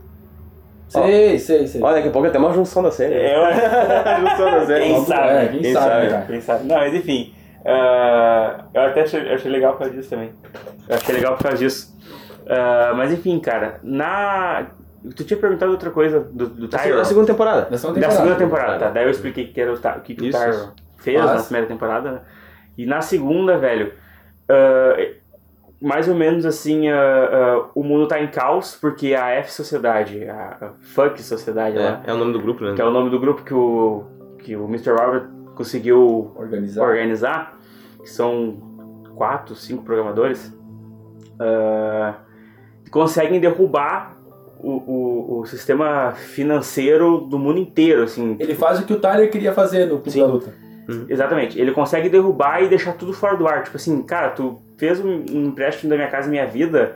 Sei, sei, sei. Olha, daqui a pouco é até uma junção da série. É, eu- junção da série. Quem sabe? É, quem, Quem sabe, sabe? cara. Quem sabe? Não, mas enfim. ah, eu até achei, achei legal por causa disso também. Eu achei legal por causa disso. Ah, mas enfim, cara, na. Tu tinha perguntado outra coisa do, do Da Tyron. segunda temporada. Da segunda Da temporada. segunda temporada, tá? Daí eu expliquei que era o, Ty- o que, que o Tyron fez na Mas- primeira temporada, né? E na segunda, velho, ah, mais ou menos assim, ah, ah, o mundo tá em caos porque a F Sociedade, a, Fuck Sociedade lá, É, é o nome do grupo, né? que é o nome do grupo que o, que o Mr. Robert conseguiu Organizar. organizar, que são quatro, cinco programadores, conseguem derrubar o, o, o sistema financeiro do mundo inteiro, assim. Ele faz o que o Tyler queria fazer no Clube Sim. da Luta. Exatamente. Ele consegue derrubar e deixar tudo fora do ar. Tipo assim, cara, tu fez um, empréstimo da minha casa e minha vida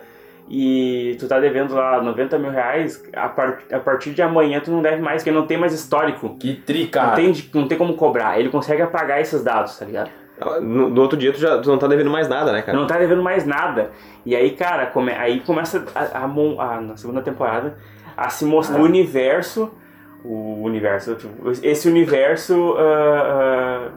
e tu tá devendo lá 90 mil reais, a, par- a partir de amanhã tu não deve mais, porque não tem mais histórico. Que tri, Não cara. tem, não tem como cobrar. Ele consegue apagar esses dados, tá ligado? No, no outro dia tu já tu não tá devendo mais nada, né, cara? Não tá devendo mais nada. E aí, cara, come- aí começa a, a a- na segunda temporada a se mostrar o universo. O universo, tipo, esse universo ah, ah,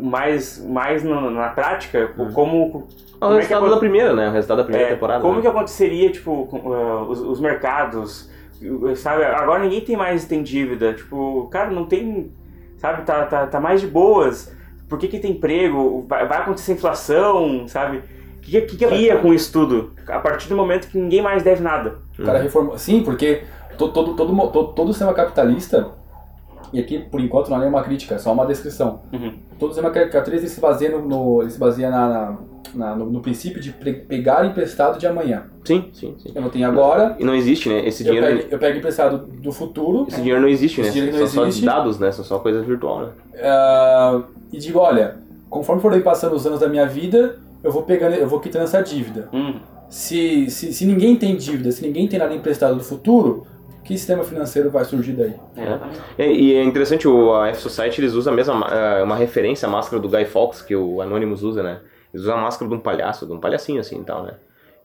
mais, mais na, na prática, como. É o como é que resultado da primeira, né? O resultado da primeira é, temporada. como né? que aconteceria, tipo, com, ah, os, os mercados, sabe? Agora ninguém tem mais tem dívida, tipo, cara, não tem, sabe? Tá, tá, tá mais de boas. Por que que tem emprego? Vai, vai acontecer inflação, sabe? O que, que, que cria com isso tudo? A partir do momento que ninguém mais deve nada. O cara reformou. Sim, porque to- todo, todo, todo, todo sistema capitalista, e aqui por enquanto não é uma crítica, é só uma descrição. Uhum. Todo sistema capitalista ele se baseia, no, no- ele se baseia na, na- na- no, no princípio de pegar emprestado de amanhã. Sim, sim, sim. Eu não tenho agora, E não existe, né? Esse eu dinheiro, pego, eu pego emprestado do futuro esse dinheiro não existe, né? Dinheiro São não só existe. dados, né? São só coisas virtual, né? ah, e digo, olha, conforme forem passando os anos da minha vida, eu vou pegando, eu vou quitando essa dívida. Uhum. Se, se, se ninguém tem dívida, se ninguém tem nada emprestado do futuro, que sistema financeiro vai surgir daí? É, E é interessante, o, a F-Society eles usam a mesma, ma- eh, uma referência à máscara do Guy Fawkes, que o Anonymous usa, né? Eles usam a máscara de um palhaço, de um palhacinho assim e tal, né?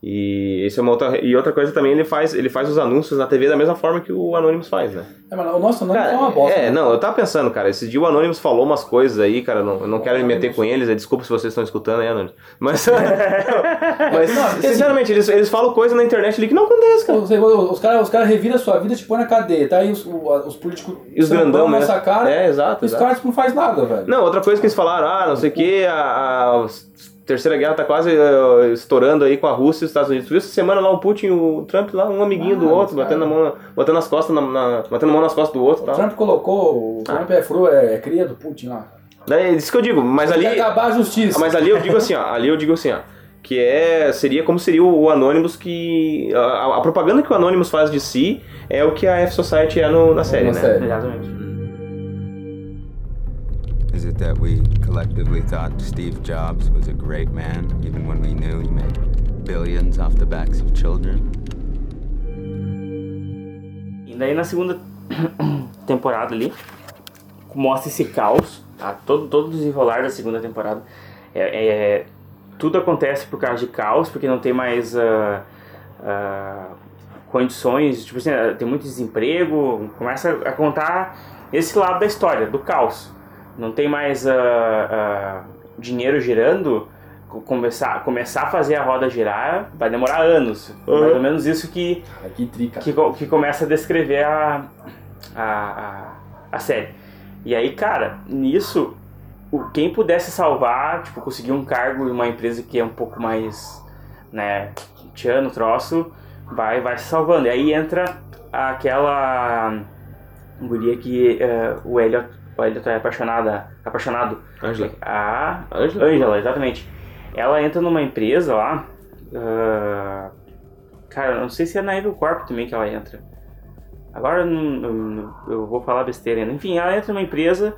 E, esse é uma outra, e outra coisa também, ele faz, ele faz os anúncios na TV da mesma forma que o Anonymous faz, né? É, mas o nosso nome Cara, é uma bosta. é, né? não, eu tava pensando, cara, esse dia o Anonymous falou umas coisas aí, cara, não, eu não quero me meter com eles, é, desculpa se vocês estão escutando aí, Anonymous. Mas, mas Não, porque sinceramente, eles, eles falam coisa na internet ali que não acontece, cara. Os, os caras os cara reviram a sua vida e te na cadeia, tá aí os, os políticos E os grandão, né? nossa cara, É, exato, e os exato. caras tipo, não faz nada, velho. Não, outra coisa que eles falaram, ah, não sei o que, a, a terceira guerra tá quase eh, estourando aí com a Rússia e os Estados Unidos. Tu viu essa semana lá o Putin e o Trump lá, um amiguinho do Ah, outro, cara. batendo, a mão, batendo as costas, na, na- batendo a mão nas costas do outro O tal. Trump colocou, o Trump é fru, é, é cria do Putin lá. Daí, é isso que eu digo, mas ali... Tem que acabar a justiça. Mas ali eu digo assim, ó, ali eu digo assim, ó, que é seria como seria o Anonymous que a, a propaganda que o Anonymous faz de si é o que a F Society é no- na série, Na né? série. Exatamente. It that we collectively thought Steve Jobs was a great man, even when we knew he made billions off the backs of children? E daí na segunda temporada ali, mostra esse caos, tá? Todo, todo desenrolar da segunda temporada. É, é- tudo acontece por causa de caos, porque não tem mais ah, ah, condições, tipo assim, ah, tem muito desemprego, começa a contar esse lado da história, do caos. Não tem mais ah, ah, dinheiro girando, co- começar, começar a fazer a roda girar, vai demorar anos. Uhum. Mais ou menos isso que, que que, que começa a descrever a, a, a, a série. E aí, cara, nisso, quem pudesse salvar, tipo, conseguir um cargo em uma empresa que é um pouco mais, né, tchan, no troço, vai, vai se salvando. E aí entra aquela guria que eh, o Elliot, o Elliot é apaixonada, apaixonado. Angela. A Angela? Angela, exatamente. Ela entra numa empresa lá. ah, cara, eu não sei se é na Evil Corp também que ela entra. Agora eu vou falar besteira ainda. Enfim, ela entra numa empresa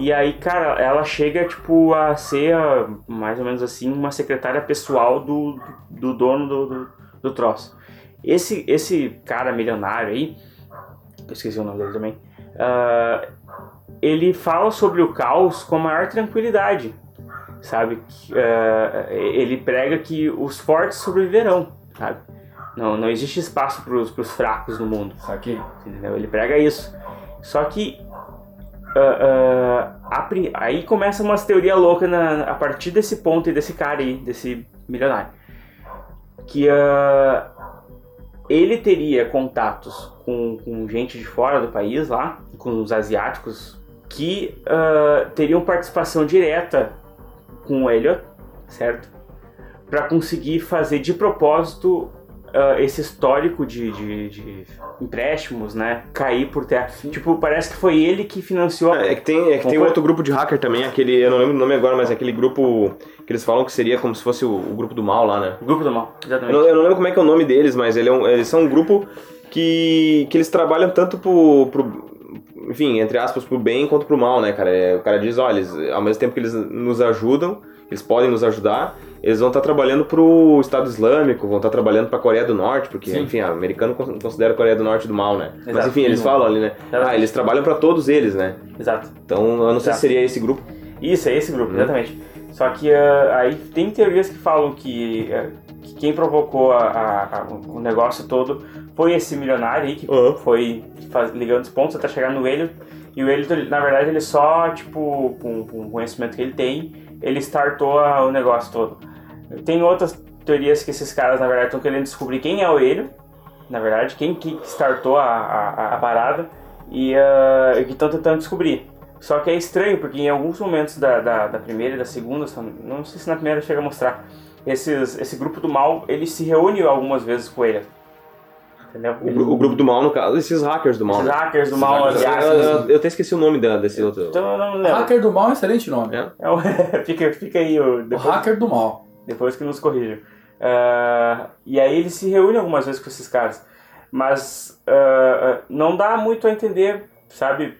e aí, cara, ela chega tipo a ser ah, mais ou menos assim uma secretária pessoal do, do dono do, do, do troço. Esse, esse cara milionário aí, eu esqueci o nome dele também, ah, ele fala sobre o caos com a maior tranquilidade, sabe? Ah, ele prega que os fortes sobreviverão, sabe? Não, não existe espaço para os fracos no mundo, Saquei. entendeu? Ele prega isso. Só que a pri- aí começa umas teorias loucas na- a partir desse ponto e desse cara aí, desse milionário. Que ah, ele teria contatos com, com gente de fora do país lá, com os asiáticos, que ah, teriam participação direta com o Elliot, certo? Para conseguir fazer de propósito ah, esse histórico de, de- de empréstimos, né? Cair por terra. Tipo, parece que foi ele que financiou. É que tem, é que tem outro grupo de hacker também, aquele, eu não lembro o nome agora, mas é aquele grupo que eles falam que seria como se fosse o, o grupo do mal lá, né? O grupo do mal, Eu exatamente. não, eu não lembro como é que é o nome deles, mas ele é um- eles são um grupo que, que eles trabalham tanto pro, pro- enfim, entre aspas, pro bem quanto pro mal, né, cara? É, o cara diz, olha, eles, ao mesmo tempo que eles nos ajudam, eles podem nos ajudar, eles vão estar trabalhando pro Estado Islâmico, vão estar trabalhando pra Coreia do Norte, porque, Sim. enfim, o americano con- considera a Coreia do Norte do mal, né? Mas Exato. enfim, eles falam ali, né? Exato. Ah, eles trabalham pra todos eles, né? Exato. Então, eu não sei Exato. se seria esse grupo. Isso, é esse grupo, Uhum. exatamente. Só que ah, aí tem teorias que falam que, que quem provocou a- a- a- o negócio todo foi esse milionário aí que Uhum. foi faz- ligando os pontos até chegar no Elliot. E o Elliot, na verdade, ele só, tipo, com, com o conhecimento que ele tem, ele startou o negócio todo. Tem outras teorias que esses caras, na verdade, estão querendo descobrir quem é o Elliot, na verdade, quem que startou a, parada e e que estão tentando descobrir. Só que é estranho, porque em alguns momentos da, da, da primeira e da segunda, não sei se na primeira chega a mostrar, esses, esse grupo do mal, ele se reúne algumas vezes com ele. Entendeu? O, o grupo do mal, no caso, esses hackers do mal. Esses né? hackers do mal Eu, asiáticos. eu- eu até esqueci o nome da, desse outro. Então não lembro. Hacker do mal é um excelente nome. É. É o- fica, fica aí o, O depois, hacker do mal. depois que nos corrijam. Ah, e aí ele se reúne algumas vezes com esses caras. Mas ah, não dá muito a entender, sabe?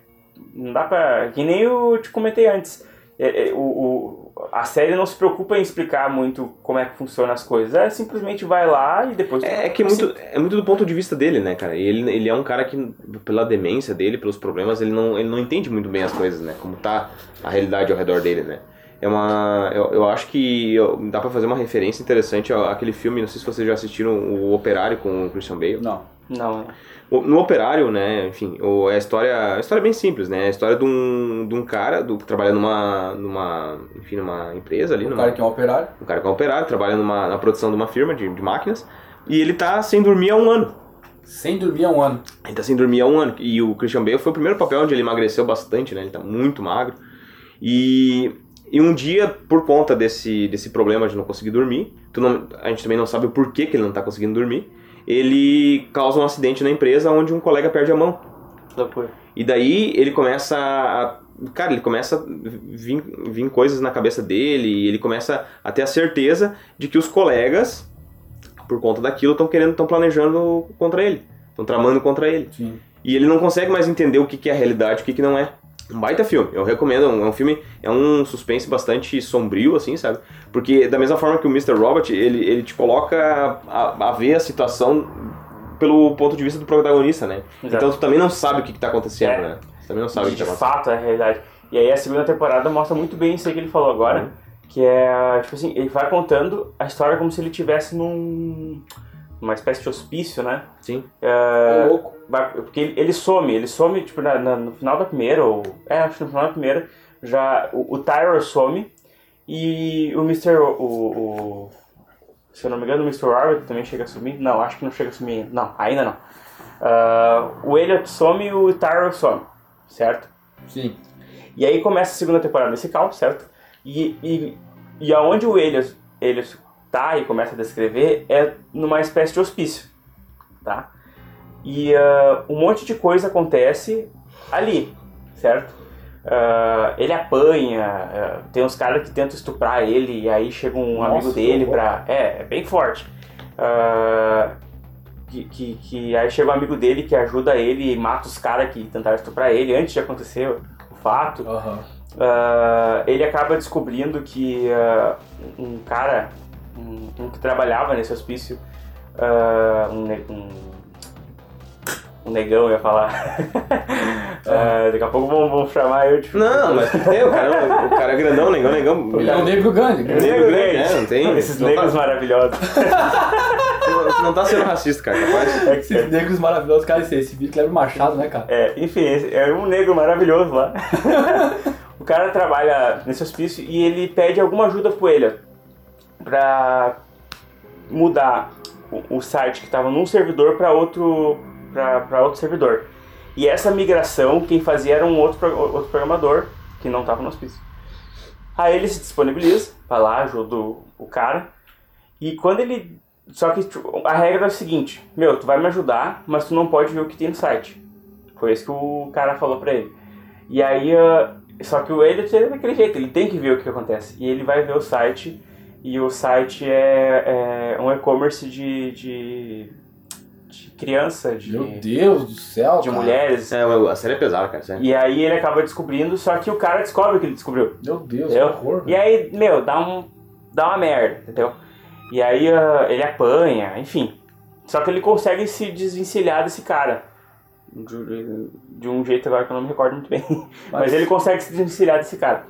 Não dá pra. Que nem eu te comentei antes. É, é, o, o- a série não se preocupa em explicar muito como é que funcionam as coisas. É simplesmente vai lá e depois. É, é que é muito, é muito do ponto de vista dele, né, cara? Ele, ele é um cara que, pela demência dele, pelos problemas, ele não, ele não entende muito bem as coisas, né? Como tá a realidade ao redor dele, né? É uma. Eu, eu acho que eu- dá pra fazer uma referência interessante àquele filme, não sei se vocês já assistiram, O Operário com o Christian Bale. Não. Não, No Operário, né, enfim, é a história, é uma história bem simples, né? É a história de um, de um cara do, que trabalha numa, numa, enfim, numa empresa ali, O numa, cara que é um operário. um cara que é um operário, trabalha numa, na produção de uma firma de, de máquinas, e ele tá sem dormir há um ano. Sem dormir há um ano. Ele tá sem dormir há um ano. E o Christian Bale foi o primeiro papel onde ele emagreceu bastante, né? Ele tá muito magro. E, e um dia, por conta desse, desse problema de não conseguir dormir, tu não- a gente também não sabe o porquê que ele não tá conseguindo dormir, ele causa um acidente na empresa onde um colega perde a mão. loucura. E daí ele começa a. Cara, ele começa a vir, vir coisas na cabeça dele, e ele começa a ter a certeza de que os colegas, por conta daquilo, estão querendo, estão planejando contra ele, estão tramando contra ele. Sim. E ele não consegue mais entender o que, que é a realidade e o que, que não é. Um baita filme, eu recomendo, é um, é um filme, é um suspense bastante sombrio, assim, sabe? Porque da mesma forma que o Mr. Robot, ele, ele te coloca a, a ver a situação pelo ponto de vista do protagonista, né? Exato. Então tu também não sabe o que, que tá acontecendo, É. né? Você também não sabe o que de tá acontecendo. fato é a realidade. E aí a segunda temporada mostra muito bem isso aí que ele falou agora, Uhum. que é, tipo assim, ele vai contando a história como se ele estivesse num uma espécie de hospício, né? Sim. É, Ô, louco. porque ele, ele some, ele some tipo na- na- no final da primeira ou é, acho que no final da primeira já o, o some E o Mr. O, o- se eu não me engano, o Mr. Warwick também chega a sumir. Não, acho que não chega a sumir ainda. Não, ainda não. Ah, o Elliot some e o Tyrell some, certo? Sim. E aí começa a segunda temporada desse caos, certo? E, e, e aonde o Elias, Elias tá e começa a descrever é numa espécie de hospício, tá? E ah, um monte de coisa acontece ali, certo? Ah, ele apanha, ah, tem uns caras que tentam estuprar ele, e aí chega um Nossa, amigo dele pra. É, é bem forte. Que, que, que aí chega um amigo dele que ajuda ele e mata os caras que tentaram estuprar ele antes de acontecer o fato. Ah, ele acaba descobrindo que um cara, um, um que trabalhava nesse hospício, ah, um, um, um negão eu ia falar. Ah, daqui a pouco vão, vão chamar eu de. Não, mas é, o cara, o cara é grandão, negão, negão. Ele é o negro grande. Negro Negro grande. grande, é, não tem- Esses não negros tá- maravilhosos. Tu não tá sendo racista, cara. Capaz. É que- Esses negros maravilhosos, cara, esse, esse vídeo que leva o machado, né, cara? É, enfim, é um negro maravilhoso lá. o cara trabalha nesse hospício e ele pede alguma ajuda pro ele pra mudar o, o site que estava num servidor para outro para outro servidor. E essa migração quem fazia era um outro outro programador que não estava no hospício. Aí ele se disponibiliza, vai lá, ajuda o, cara. E quando ele só que tipo, a regra é a seguinte: Meu, tu vai me ajudar, mas tu não pode ver o que tem no site. Foi isso que o cara falou pra ele. E aí, ah, só que o Elliot é daquele jeito, ele tem que ver o que acontece. E ele vai ver o site, e o site é, é um e-commerce de, de, de criança, de, Meu Deus do céu, de cara. mulheres. É, a série é pesada, cara. Sério. E aí ele acaba descobrindo, só que o cara descobre que ele descobriu. Meu Deus, Entendeu? que horror. E aí, meu, dá, um, dá uma merda, entendeu? E aí ah, ele apanha, enfim. Só que ele consegue se desvencilhar desse cara. De, de um jeito agora que eu não me recordo muito bem. Mas, ele consegue se desvencilhar desse cara.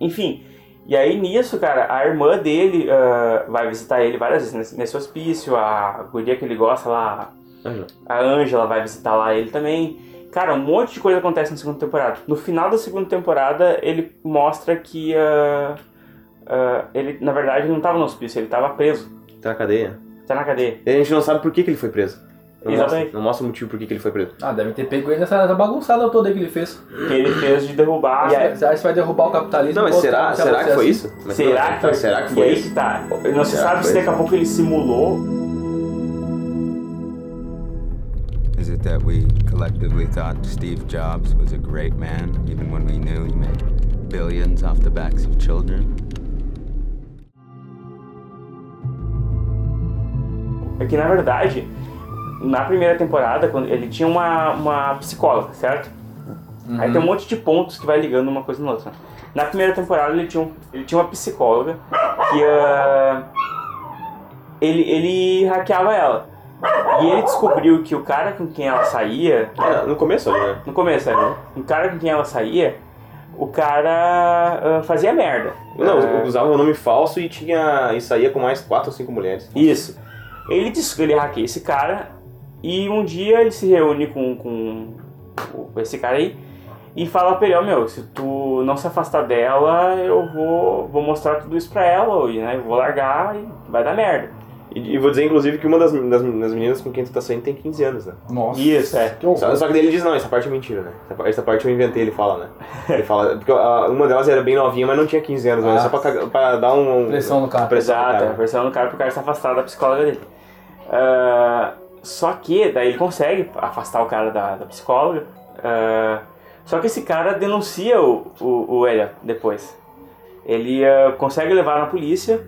Enfim. E aí nisso, cara, a irmã dele ah, vai visitar ele várias vezes nesse, nesse hospício. A guria que ele gosta lá, Ângela. a Angela vai visitar lá ele também. Cara, um monte de coisa acontece na segunda temporada. No final da segunda temporada, ele mostra que ah, ah, ele, na verdade, não tava no hospício, ele tava preso. Tá na cadeia. Tá na cadeia. E a gente não sabe por que, que ele foi preso. Não Exatamente. mostra, não mostra o motivo por que, que ele foi preso. Ah, deve ter pego ele nessa, nessa bagunçada toda aí que ele fez. Que ele fez de derrubar. E aí, você acha que vai derrubar o capitalismo? Não, mas será, se será que foi assim- isso? Mas Será não, que foi? Será que E foi aí isso? que tá. Não se sabe se daqui a pouco ele simulou. Is it that we collectively thought Steve Jobs was a great man, even when we knew he made billions off the backs of children? É que na verdade, na primeira temporada, quando ele tinha uma, uma psicóloga, certo? Aí tem um monte de pontos que vai ligando uma coisa na outra. Na primeira temporada ele tinha, um- ele tinha uma psicóloga que ah, ele, ele hackeava ela. E ele descobriu que o cara com quem ela saía, É, no começo ali, né? no começo, né? o cara com quem ela saía, o cara ah, fazia merda. Não, Ah, usava um nome falso e tinha. E saía com mais quatro ou cinco mulheres. Isso. Ele disse que ele hackeia esse cara e um dia ele se reúne com, com, esse cara aí e fala pra ele, ó meu, se tu não se afastar dela, eu vou, vou mostrar tudo isso pra ela, e, né, eu vou largar e vai dar merda. E, e vou dizer, inclusive, que uma das, das, das meninas com quem tu tá saindo tem 15 anos, né? Nossa. Isso, é. Que. Só, só que daí ele diz, não, essa parte é mentira, né? Essa, essa parte eu inventei, ele fala, né? Ele fala, porque a- uma delas era bem novinha, mas não tinha 15 anos, mas Ah. só pra, pra dar um... um- Pressão no cara. Pressão no Exato, cara. a versão do cara pro cara se afastar da psicóloga dele. Ah, só que daí ele consegue afastar o cara da, da psicóloga. ah, só que esse cara denuncia o, o, o Elliot depois. Ele ah, consegue levar na polícia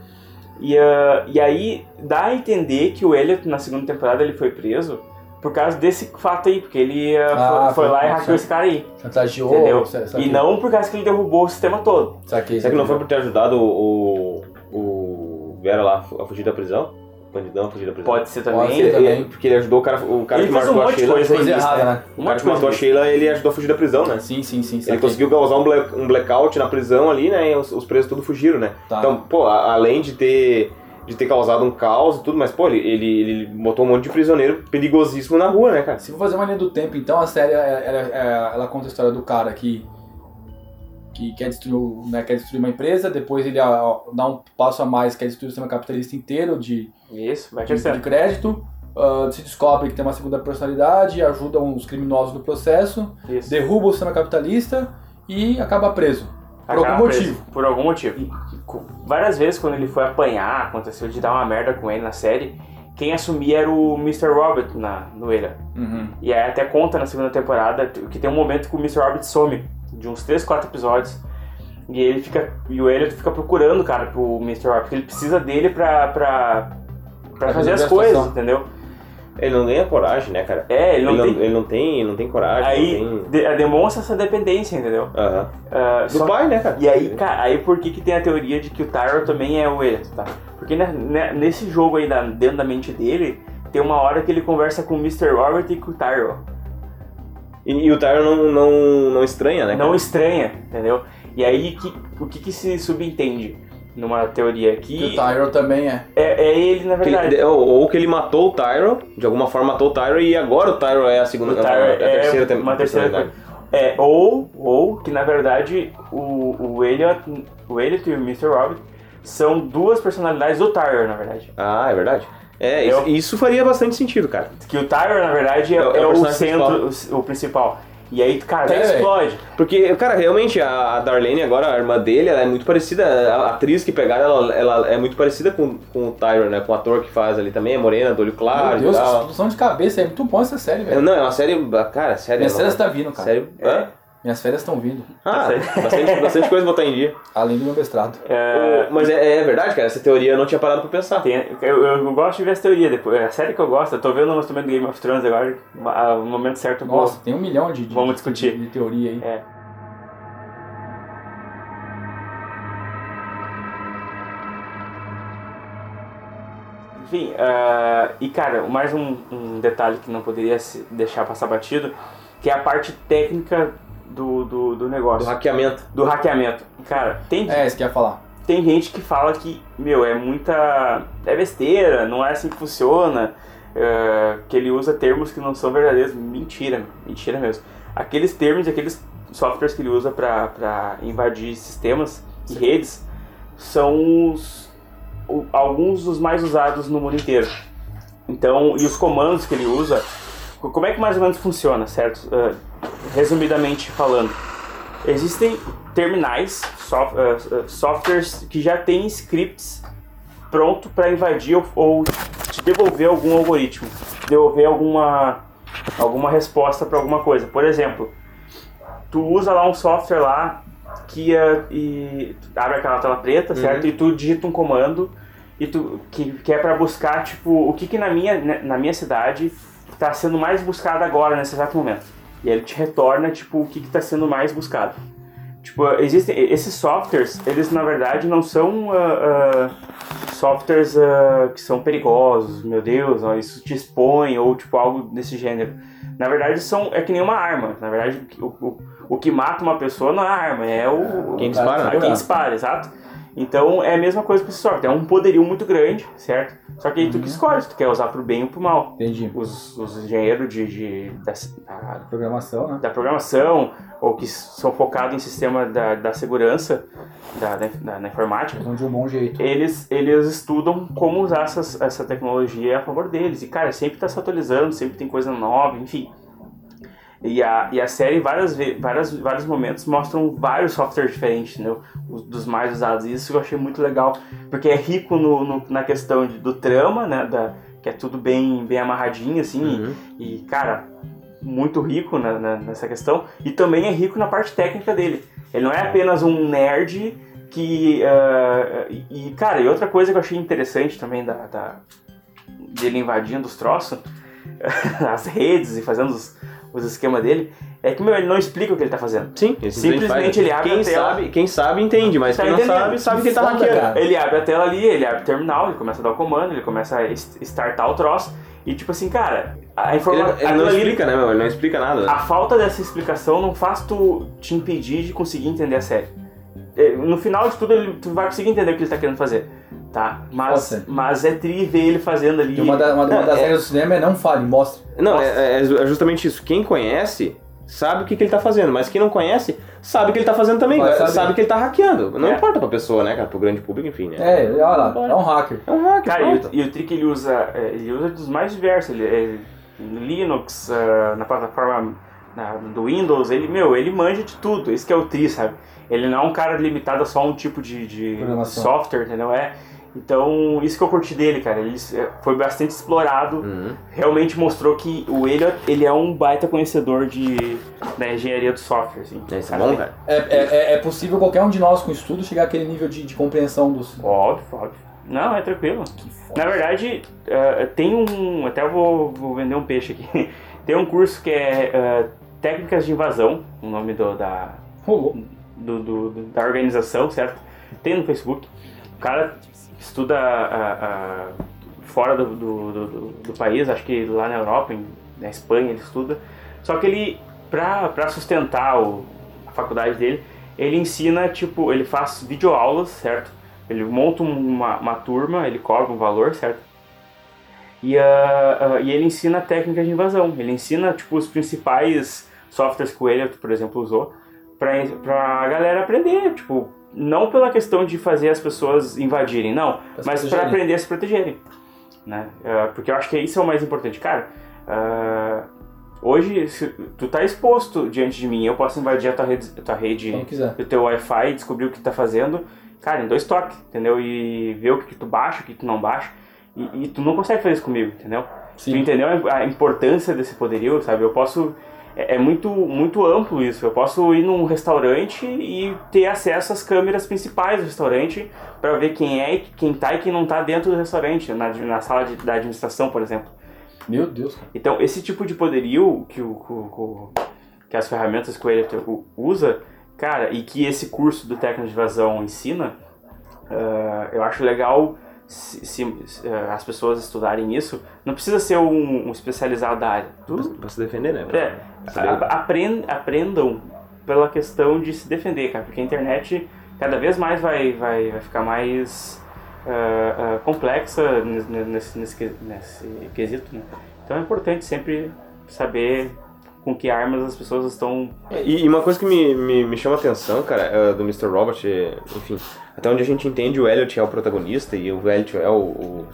e, ah, e aí dá a entender que o Elliot na segunda temporada ele foi preso por causa desse fato aí, porque ele ah, Ah, foi, foi lá e hackeou esse cara aí, Chantageou. entendeu? E não por causa que ele derrubou o sistema todo. Saquei, Será que não foi por ter ajudado o, o, o Vera lá a fugir da prisão? Bandidão da prisão? Pode ser Pode também. ser Ele- também. porque ele ajudou o cara, o cara Ele que fez um matou a Sheila. coisa Coisa errada, né? O cara que matou a Sheila, ele ajudou a fugir da prisão, né? Sim, sim, sim. Ele saquei. conseguiu causar um, black- um blackout na prisão ali, né? E os, os presos tudo fugiram, né? Tá. Então, pô, a- além de ter, de ter causado um caos e tudo, mas, pô, ele, ele, ele botou um monte de prisioneiro perigosíssimo na rua, né, cara? Se for fazer uma linha do tempo, então a série ela, ela- ela conta a história do cara que. Que quer destruir, né, quer destruir uma empresa, depois ele ó, dá um passo a mais, quer destruir o sistema capitalista inteiro de, Isso, vai de, de crédito, ah, se descobre que tem uma segunda personalidade, ajuda os criminosos no processo, Isso. derruba o sistema capitalista e acaba preso. Por Acaba algum preso, motivo. Por algum motivo. E, várias vezes quando ele foi apanhar, aconteceu de dar uma merda com ele na série, quem assumia era o Mr. Robert na, no Era. Uhum. E aí até conta na segunda temporada que tem um momento que o Mr. Robert some, de uns 3, 4 episódios. E ele fica. E o Elliot fica procurando, cara, pro Mr. Robert, porque ele precisa dele pra. pra, pra fazer as coisas, situação. entendeu? Ele não ganha coragem, né, cara? É, ele não tem. ele não tem, ele não tem coragem, Aí não tem... de- demonstra essa dependência, entendeu? Aham. Ah, Do só- pai, né, cara? E aí, cara, aí por que, que tem a teoria de que o Tyro também é o Elliot, tá? Porque né, né, nesse jogo aí, da- dentro da mente dele, tem uma hora que ele conversa com o Mr. Robert e com o Tyro. E, e o Tyron não, não, não estranha, né? Não cara? estranha, entendeu? E aí, que, o que, que se subentende numa teoria Que que o Tyro também é. é, é ele, na ele- verdade. ou, ou que ele matou o Tyro, de alguma forma matou o Tyro, e agora o Tyro é a segunda, O Tyro é a terceira tem- uma terceira. É, ou, ou que na verdade o, o Elliot, o Elliot e o Mr. Robert são duas personalidades do Tyro, na verdade. Ah, é verdade. É, Eu- isso, isso faria bastante sentido, cara. Que o Tyro, na verdade, é, É o- é o é o personagem centro, o, o principal. E aí, cara, É, explode. Porque, cara, realmente a, a Darlene, agora a irmã dele, ela é muito parecida. A atriz que pegaram, ela, ela é muito parecida com, com o Tyron, né? Com o ator que faz ali também, é morena, do olho claro Meu Deus, e tal. de cabeça. É muito bom essa série, É, velho. Não, é uma série. Cara, série. Minhas é férias uma- tá vindo, cara. Série. Hã? Minhas férias estão vindo. Ah, bastante, bastante coisa botar em dia. Além do meu mestrado. É, Mas é, é verdade, cara, essa teoria eu não tinha parado pra pensar. tem- eu, eu gosto de ver essa teoria depois. É a série que eu gosto. Eu tô vendo o lançamento do Game of Thrones agora. No momento certo. Nossa, tem um milhão de, de, Vamos de- discutir. de teoria aí. É. Enfim, ah, e cara, mais um, um detalhe que não poderia se deixar passar batido, que é a parte técnica do, do, do negócio, Do hackeamento. do hackeamento. Cara, tem, É, isso que ia falar. tem gente que fala que, meu, é muita. é besteira, não é assim que funciona, é, que ele usa termos que não são verdadeiros. Mentira, mentira mesmo. Aqueles termos, aqueles softwares que ele usa para invadir sistemas e redes são os, o- alguns dos mais usados no mundo inteiro. Então, e os comandos que ele usa, co- como é que mais ou menos funciona, certo? Ah, resumidamente falando, existem terminais, soft- ah, ah, softwares que já têm scripts pronto para invadir ou, ou te devolver algum algoritmo, devolver alguma alguma resposta para alguma coisa. Por exemplo, tu usa lá um software lá que ah, e abre aquela tela preta, certo? E tu digita um comando e tu que, que é para buscar tipo o que que na minha na minha cidade está sendo mais buscado agora nesse exato momento. E aí ele te retorna tipo o que está sendo mais buscado. Tipo, existem esses softwares, eles na verdade não são ah, ah, softwares ah, que são perigosos, meu Deus, ó, isso te expõe ou tipo algo desse gênero. Na verdade são é que nem uma arma. Na verdade o, o, o que mata uma pessoa não é a arma, é o Quem dispara, né? quem dispara, exato. Então é a mesma coisa com esse software, é um poderio muito grande, certo? Só que aí tu que escolhe, se tu quer usar pro bem ou pro mal. Entendi. Os, os engenheiros de, de, da, da- Programação, né? da programação ou que são focados em sistema da, da segurança da, da, da- informática, Eles vão de um bom jeito. eles, eles estudam como usar essas, essa tecnologia a favor deles. E, cara, sempre está se atualizando, sempre tem coisa nova, enfim. E a, e a série, várias, várias, vários momentos, mostram vários softwares diferentes, entendeu? Os, dos mais usados. E isso eu achei muito legal, porque é rico no, no- na questão de- do trama, né? Da, que é tudo bem, bem amarradinho, assim. Uhum. E, cara, muito rico na- na- nessa questão. E também é rico na parte técnica dele. Ele não é apenas um nerd que. e, e, cara, e outra coisa que eu achei interessante também da, da- dele invadindo os troços, as redes e fazendo os, os esquemas dele, é que, meu, ele não explica o que ele tá fazendo. Sim, Simplesmente faz. ele abre quem a tela. sabe, quem sabe entende, mas Tá quem não sabe, sabe que ele tá hackeando. Ele abre a tela ali, ele abre o terminal, ele começa a dar o comando, ele começa a startar o troço. E tipo assim, cara, a Ele, informação. ele não explica, né, meu? Ele não explica nada. A falta dessa explicação não faz tu te impedir de conseguir entender a série. É, No final de tudo, ele- tu vai conseguir entender o que ele tá querendo fazer, tá? Mas, mas é tri ver ele fazendo ali. E uma, da- uma- uma das é- regras do cinema é não fale, mostre. Não, Nossa. é, é- é justamente isso. Quem conhece sabe o que, que ele tá fazendo, mas quem não conhece sabe o que ele tá fazendo também, sabe, que ele tá hackeando. Não É. importa pra pessoa, né, cara, pro grande público, enfim, né? É, olha lá, é um hacker. É um hacker, Cara, e o, e o trick ele usa, é, ele usa dos mais diversos. Ele, é, no Linux, ah, na plataforma na- do Windows, ele, meu, ele manja de tudo. Esse que é o tri, sabe? Ele não é um cara limitado a só um tipo de, de software, entendeu? É. Então, isso que eu curti dele, cara. Ele é, foi bastante explorado. Uhum. Realmente mostrou que o Elliot, ele é um baita conhecedor de, da engenharia do software, assim. Isso é bom, cara. É, é, é- é possível qualquer um de nós com estudo chegar àquele nível de, de compreensão dos. Óbvio, óbvio. Não, é tranquilo. Na verdade, eh, tem um. Até eu vou, vou vender um peixe aqui. Tem um curso que é eh, Técnicas de Invasão, o nome do, da, do- do- da organização, certo? Tem no Facebook. O cara estuda ah, ah, fora do, do, do- do- país, acho que lá na Europa, em- na Espanha ele estuda. Só que ele, pra sustentar o- a faculdade dele, ele ensina, tipo, ele faz videoaulas, certo? Ele monta uma, uma turma, ele cobra um valor, certo? E, ah, ah, e ele ensina técnicas de invasão. Ele ensina, tipo, os principais softwares que o Elliot, por exemplo, usou pra, pra galera aprender, tipo, não pela questão de fazer as pessoas invadirem, não, Pra mas para aprender a se protegerem, né? Ah, porque eu acho que isso é o mais importante, cara. ah, hoje, se tu tá exposto diante de mim, eu posso invadir a tua rede, a tua rede o teu Wi-Fi, descobrir o que tu tá fazendo, cara, em dois toques, entendeu? E ver o que, que tu baixa, o que tu não baixa. E, e tu não consegue fazer isso comigo, entendeu? Tu Sim. entendeu a a importância desse poderio, sabe? Eu posso. É, é muito, muito amplo isso. Eu posso ir num restaurante e ter acesso às câmeras principais do restaurante para ver quem é, e quem tá e quem não tá dentro do restaurante, na, na sala de- da administração, por exemplo. Meu Deus. Então, esse tipo de poderio que, o, que as ferramentas que o u- usa, cara, e que esse curso do técnico de invasão ensina, ah, eu acho legal se, se, ah, as pessoas estudarem isso. Não precisa ser um, um especializado da área. Tu, Pra se defender, né? Pra é, a- apren- aprendam pela questão de se defender, cara, porque a internet cada vez mais vai, vai, vai ficar mais ah, ah, complexa nesse, nesse, nesse quesito, né? Então é importante sempre saber com que armas as pessoas estão. E, e uma coisa que me, me, me chama a atenção, cara, é, do Mr. Robert, é, enfim, até onde a gente entende o Elliot é o protagonista e o Elliot é o, o,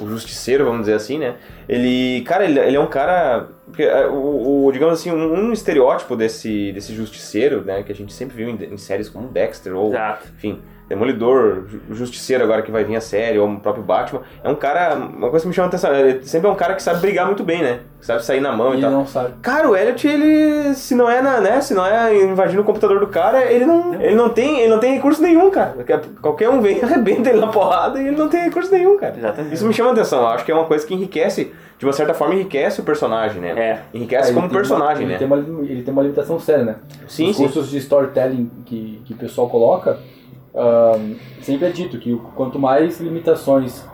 o justiceiro, vamos dizer assim, né? Ele, cara, ele, ele é um cara, é, o, o, digamos assim, um, um estereótipo desse, desse justiceiro, né, que a gente sempre viu em, em séries como Dexter ou, Exato. enfim, Demolidor, Ju- Justiceiro agora que vai vir a série, ou o próprio Batman, é um cara, uma coisa que me chama a atenção, ele sempre é um cara que sabe brigar muito bem, né? Sabe sair na mão e Ele tal. não sabe. Cara, o Elliot, ele, se não é na, né, se não é invadindo o computador do cara, ele não, ele não tem, ele não tem recurso nenhum, cara. Qualquer um vem, arrebenta ele na porrada e ele não tem recurso nenhum, cara. Exatamente. Isso me chama a atenção, eu acho que é uma coisa que enriquece, de uma certa forma enriquece o personagem, né? É. Enriquece É, como tem uma- personagem, ele né? Tem uma, ele tem uma limitação séria, né? Sim, Os sim. cursos de storytelling que, que o pessoal coloca, ahn, sempre é dito que quanto mais limitações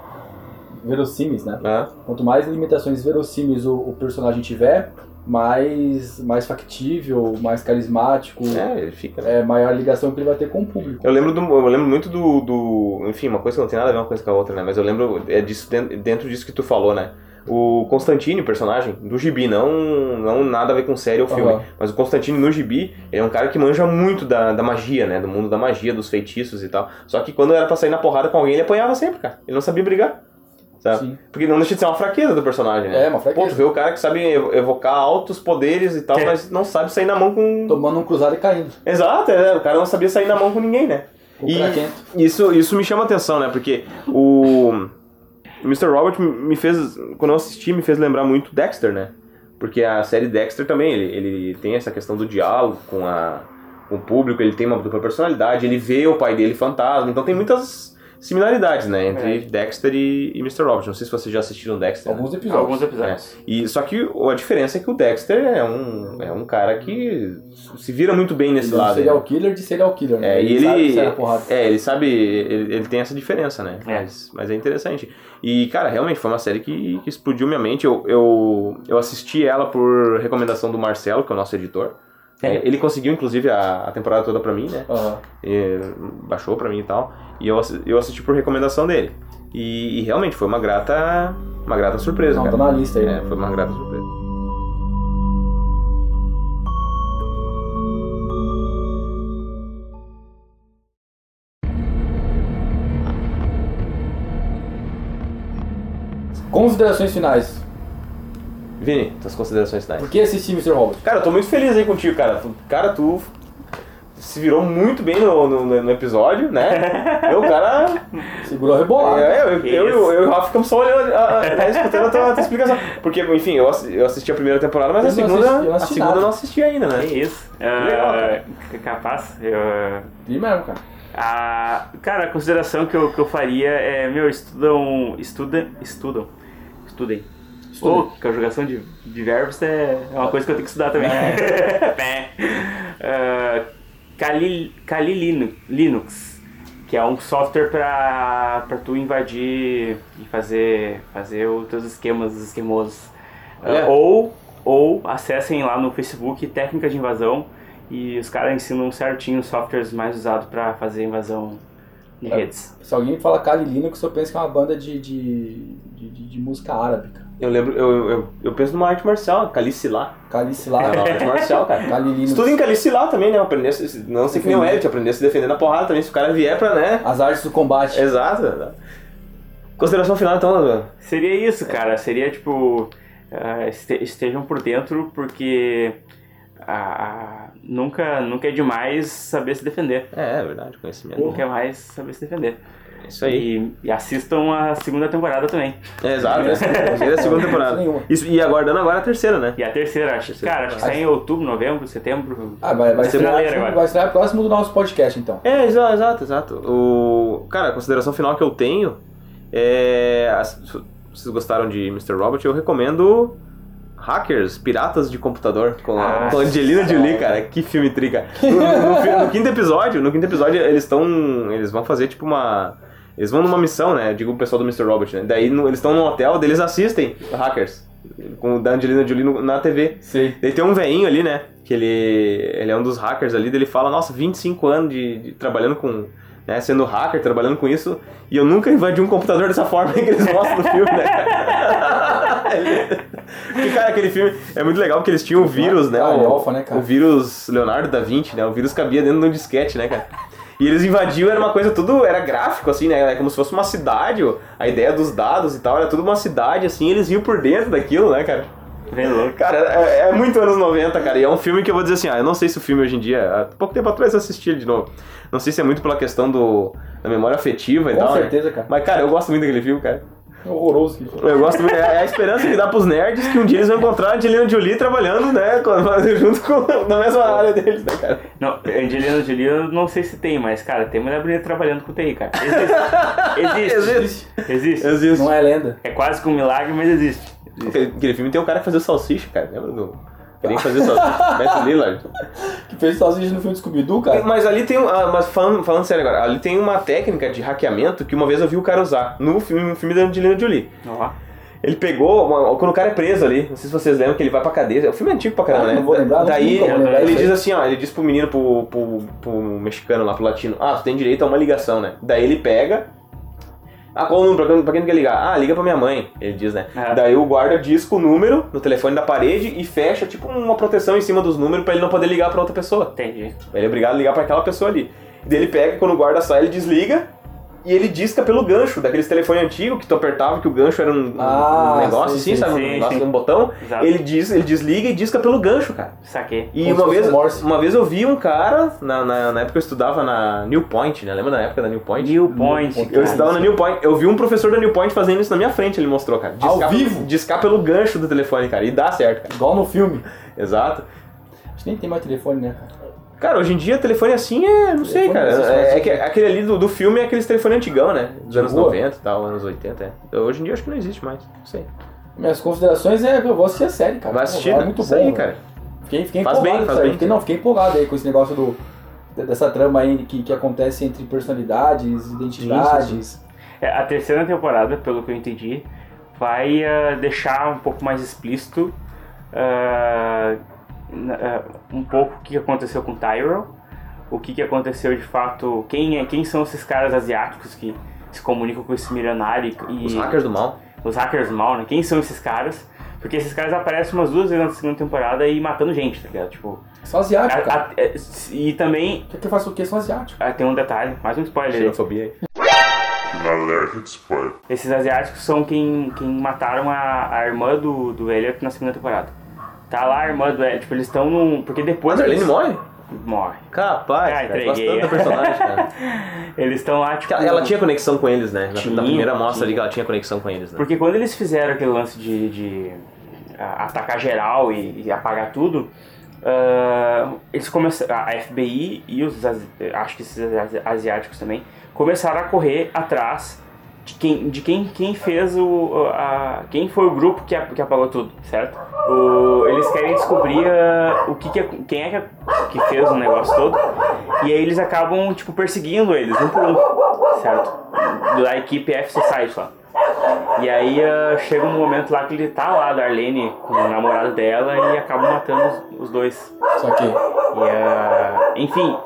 verossímeis, né? Ah, Quanto mais limitações verossímeis o, o personagem tiver, mais, mais factível, mais carismático, é, ele fica, né? é maior ligação que ele vai ter com o público. Eu lembro, do, eu lembro muito do, do. Enfim, uma coisa que não tem nada a ver uma coisa com a outra, né? Mas eu lembro é disso, dentro disso que tu falou, né? O Constantine, o personagem, do Gibi, não, não nada a ver com série ou filme. Aham. Mas o Constantine no Gibi, ele é um cara que manja muito da, da magia, né? Do mundo da magia, dos feitiços e tal. Só que quando era pra sair na porrada com alguém, ele apanhava sempre, cara. Ele não sabia brigar. Sabe? Porque não deixa de ser uma fraqueza do personagem, né? É, uma fraqueza. Pô, tu vê o cara que sabe evo- evocar altos poderes e tal, É. mas não sabe sair na mão com. Tomando um cruzado e caindo. Exato, é, o cara não sabia sair na mão com ninguém, né? O E isso, isso me chama atenção, né? Porque o Mr. Robert me fez, quando eu assisti, me fez lembrar muito Dexter, né? Porque a série Dexter também, ele, ele tem essa questão do diálogo com, a, com o público, ele tem uma dupla personalidade, ele vê o pai dele fantasma, então tem muitas similaridades, né? Entre É. Dexter e, e Mr. Robert. Não sei se vocês já assistiram Dexter. né? Alguns episódios. Alguns episódios. E, só que a diferença é que o Dexter é um, é um cara que se vira muito bem nesse Ele é lado. serial né? killer de serial killer, né? É, sabe ele. na porrada. É, ele sabe. Ele, ele tem essa diferença, né? É. Mas, mas é interessante. E, cara, realmente foi uma série que, que explodiu minha mente. Eu, eu, eu assisti ela por recomendação do Marcelo, que é o nosso editor. É. É, ele conseguiu, inclusive, a, a temporada toda pra mim, né? Aham. E, baixou pra mim e tal. E eu, eu assisti por recomendação dele. E, e realmente foi uma grata. Uma grata surpresa. Não, cara. tá na lista aí. É, foi uma grata surpresa. Considerações finais. Vini, tuas considerações finais. Por que assistir Mr. Robot? Cara, eu tô muito feliz aí contigo, cara. Cara, tu se virou muito bem no, no, no episódio, né? Eu, cara. Segurou a rebolada. É, eu, eu, Que eu, eu e o Rafa ficamos só olhando, a- a- escutando a tua, a tua explicação. Porque, enfim, eu, eu assisti a primeira temporada, mas a Eu não segunda, assisti, eu não a assisti segunda nada. não assisti ainda, né? É isso. legal, Ah, cara. capaz. Eu, Vi mesmo, cara. a, cara, a consideração que eu, que eu faria é, meu, estudam, estudam, estudam, estudem. Estudem. Ou, conjugação de, de verbos é uma coisa que eu tenho que estudar também. É. Ah, Kali, Kali Linu- Linux, que é um software para tu invadir e fazer, fazer os teus esquemas esquemosos. Olha. ou, ou acessem lá no Facebook Técnicas de Invasão e os caras ensinam certinho os softwares mais usados para fazer invasão de É. redes. Se alguém fala Kali Linux, eu penso que é uma banda de, de, de, de- de música árabe, cara. Eu lembro, eu, eu, eu penso numa arte marcial, Calicilá. Kali Silá. É uma arte marcial, cara. Kali Linux. Estuda em Calicilá também, né? Aprender, a se- não sei que nem o Elliot, aprender a se defender na porrada também, se o cara vier pra, né? As artes do combate. Exato. Consideração final, então, Leandro. Seria isso, cara. Seria tipo. este- estejam por dentro, porque ah, nunca, nunca é demais saber se defender. É, é verdade, conhecimento. Nunca é mais saber se defender. É Isso aí. E, e assistam a segunda temporada também. É, exato. É a segunda temporada. Isso, e aguardando agora a terceira, né? E a terceira, acho, Terceira cara, acho que sai em outubro, novembro, setembro. Ah, vai, vai, ser vai estrear próximo do nosso podcast, então. É, exa- exato, exato. O, cara, a consideração final que eu tenho é. Se vocês gostaram de Mr. Robot, eu recomendo Hackers, Piratas de Computador, com a, Ah, com Angelina Jolie, cara. Que filme trica. No, no fi- no quinto episódio, no quinto episódio, eles estão. Eles vão fazer tipo uma. Eles vão numa missão, né? Digo o pessoal do Mr. Robot, né? Daí no- eles estão num hotel, eles assistem Hackers. Com o da Angelina Jolie no- na TV. Sei. Daí tem um veinho ali, né? Que ele, ele é um dos hackers ali, ele fala, nossa, 25 anos de, de trabalhando com. Né, sendo hacker, trabalhando com isso, e eu nunca invadi um computador dessa forma que eles mostram no filme, né? Porque, cara, aquele filme é muito legal porque eles tinham o vírus, né? O, Galhofa, né, cara? o vírus Leonardo da Vinci, né? O vírus cabia dentro de um disquete, né, cara? E eles invadiam, era uma coisa tudo, era gráfico, assim, né? Era como se fosse uma cidade, ó. a ideia dos dados e tal, era tudo uma cidade, assim, e eles iam por dentro daquilo, né, cara? Bem louco. Cara, é, é muito anos 90, cara. E é um filme que eu vou dizer assim, ah, eu não sei se o filme hoje em dia. Há pouco tempo atrás eu assisti ele de novo. Não sei se é muito pela questão do, da memória afetiva e Com tal. né? certeza, cara. Mas, cara, eu gosto muito daquele filme, cara. É horroroso. que- Eu gosto muito. É a esperança que dá pros nerds que um dia eles vão encontrar a Angelina Jolie trabalhando, né? com- junto com. na mesma área deles, né, cara? Não, Angelina Jolie eu não sei se tem, mas, cara, tem mulher bonita trabalhando com TI, cara. Existe. Existe. Existe. Existe. Existe. Não é lenda. É quase que um milagre, mas existe. Existe. Aquele, aquele filme tem um cara que fazia salsicha, cara. Lembra do. Queria fazer salsicha. Beto Lillard. Que fez salsicha no filme do Scooby-Doo, cara. Mas ali tem. um- ah, Mas falando, falando sério agora, ali tem uma técnica de hackeamento que uma vez eu vi o cara usar no filme, no filme da Angelina Jolie. Ó. Ele pegou, uma- quando o cara é preso ali, não sei se vocês lembram que ele vai pra cadeia. O filme é antigo pra caramba, Ah, né? não vou lembrar, Daí nunca vou lembrar ele diz assim, ó, ele diz pro menino, pro, pro, pro mexicano lá, pro latino, ah, tu tem direito a uma ligação, né? Daí ele pega. Ah, qual o número? Pra quem, pra quem tu quer ligar? Ah, liga pra minha mãe, ele diz, né? É. Daí o guarda disca o número no telefone da parede e fecha, tipo, uma proteção em cima dos números pra ele não poder ligar pra outra pessoa. Entendi. Ele é obrigado a ligar pra aquela pessoa ali. Daí ele pega, quando o guarda sai, ele desliga e ele disca pelo gancho, daqueles telefones antigos que tu apertava, que o gancho era um, um Ah, negócio sei, assim, sei, sabe? sim, um negócio, sim. um botão. Exato. Ele, diz, ele desliga e disca pelo gancho, cara. Saquei. E Como uma vez, Morse. uma vez eu vi um cara, na, na, na época que eu estudava na New Point, né? Lembra da época da New Point? New Point, Eu estudava na New Point, eu vi um professor da New Point fazendo isso na minha frente, ele mostrou, cara. Ao vivo? Discar pelo gancho do telefone, cara. E dá certo, cara. Igual no filme. Exato. A gente nem tem mais telefone, né, cara? Cara, hoje em dia telefone assim é. Não sei, cara. assim, É, assim. é que aquele ali do, do filme é aqueles telefone antigão, né? Dos anos rua? 90 e tal, anos 80, é. Então, hoje em dia acho que não existe mais. Não sei. Minhas considerações é que eu vou assistir a série, cara. Vai assistir, É né? muito Isso bom. aí, cara. Fiquei, fiquei Faz empolgado bem, faz bem. Fiquei, não, fiquei empolgado aí com esse negócio do, dessa trama aí que, que acontece entre personalidades, identidades. É, a terceira temporada, pelo que eu entendi, vai ah, deixar um pouco mais explícito ah, um pouco o que aconteceu com Tyrell, o que, que aconteceu de fato, quem, é, quem são esses caras asiáticos que se comunicam com esse milionário e Os hackers do mal. os hackers mal, né? Quem são esses caras? Porque esses caras aparecem umas duas vezes na segunda temporada e matando gente, tá ligado? Tipo, São asiáticos, a- a- é, e também O que que faz o quê? São asiáticos. ah, tem um detalhe, mais um spoiler aí. Xenofobia aí. Esses asiáticos são quem, quem mataram a, a irmã do, do Elliot na segunda temporada. Tá lá a irmã do Elliot, tipo, eles estão num... Porque depois... Mas Arlene eles- morre? Morre. Capaz, Ah, cara. entreguei. Gosto personagem, cara. Eles estão lá, tipo... Ela, ela tinha conexão com eles, né? Tinha, na primeira mostra ali que ela tinha conexão com eles, né? Porque quando eles fizeram aquele lance de, de, atacar geral e, e apagar tudo, ah, eles começaram, a FBI e os acho que esses asi- asiáticos também começaram a correr atrás de quem, de quem, quem fez o a, quem foi o grupo que, a- que apagou tudo, certo? O- eles querem descobrir ah, o que, que é- quem é que, que fez o negócio todo e aí eles acabam tipo perseguindo eles um por um, certo? Da equipe F Society lá. E aí ah, chega um momento lá que ele tá lá, da Arlene, com o namorado dela, e acaba matando os, os dois. Só que. E, ah, enfim,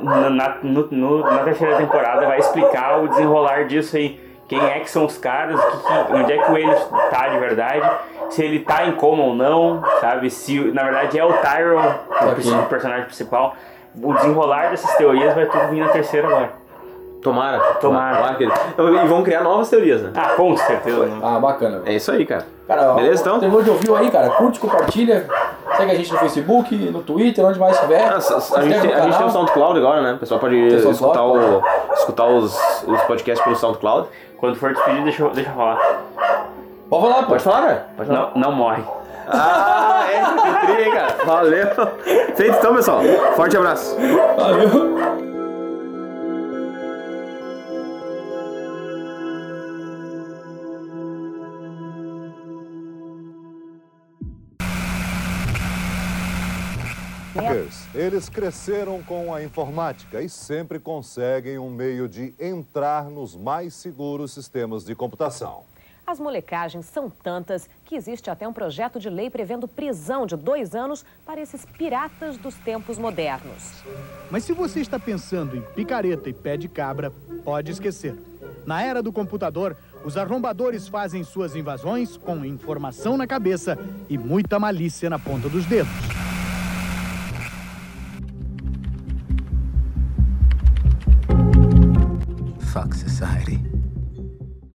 na, na- no- no- na terceira temporada vai explicar o desenrolar disso aí. Quem é que são os caras, que que- onde é que o Elliot tá de verdade, se ele tá em coma ou não, sabe? Se na verdade é o Tyrell, o Ok. o personagem principal. O desenrolar dessas teorias vai tudo vir na terceira agora. Tomara. Tomara. que ele- E vão criar novas teorias, né? Ah, com certeza. né? Ah, bacana. É isso aí, cara. Cara, Beleza, então? Terminou de ouvir aí, cara? Curte, compartilha. Segue a gente no Facebook, no Twitter, onde mais tiver. Ah, a, inscreve gente, tem- a gente tem o SoundCloud agora, né? O pessoal pode escutar, o, escutar os, os podcasts pelo SoundCloud. Quando for despedir, deixa, eu- deixa eu falar. Pode falar, pô. Pode falar, cara. Pode falar. Não, não morre. Ah, é, que tri, hein, cara. Valeu. Feito então, pessoal. Forte abraço. Valeu. Hackers, Eles cresceram com a informática e sempre conseguem um meio de entrar nos mais seguros sistemas de computação. As molecagens são tantas que existe até um projeto de lei prevendo prisão de dois anos para esses piratas dos tempos modernos. Mas se você está pensando em picareta e pé de cabra, pode esquecer. Na era do computador, os arrombadores fazem suas invasões com informação na cabeça e muita malícia na ponta dos dedos. Fuck society.